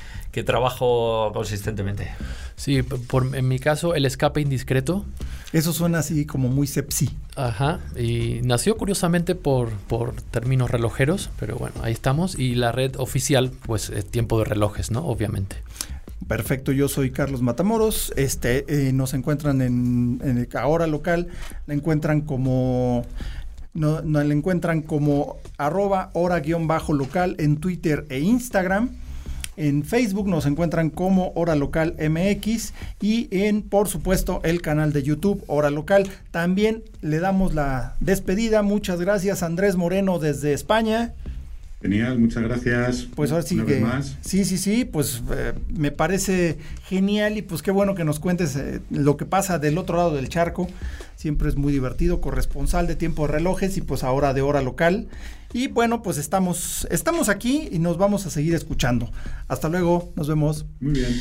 trabajo consistentemente. Sí, por, en mi caso, el escape indiscreto. Eso suena así como muy sepsi. Ajá, y nació curiosamente por, por términos relojeros, pero bueno, ahí estamos. Y la red oficial, pues es tiempo de relojes, ¿no? Obviamente. Perfecto, yo soy Carlos Matamoros. Este, eh, nos encuentran en, en Ahora Local, la encuentran como no la encuentran como arroba hora-local en Twitter e Instagram. En Facebook nos encuentran como Hora Local MX y en, por supuesto, el canal de YouTube Hora Local. También le damos la despedida. Muchas gracias, Andrés Moreno, desde España. Genial, muchas gracias. Pues ahora sí que. Sí, sí, sí, pues eh, me parece genial y pues qué bueno que nos cuentes eh, lo que pasa del otro lado del charco. Siempre es muy divertido, corresponsal de tiempo de relojes y pues ahora de hora local. Y bueno, pues estamos, estamos aquí y nos vamos a seguir escuchando. Hasta luego, nos vemos. Muy bien.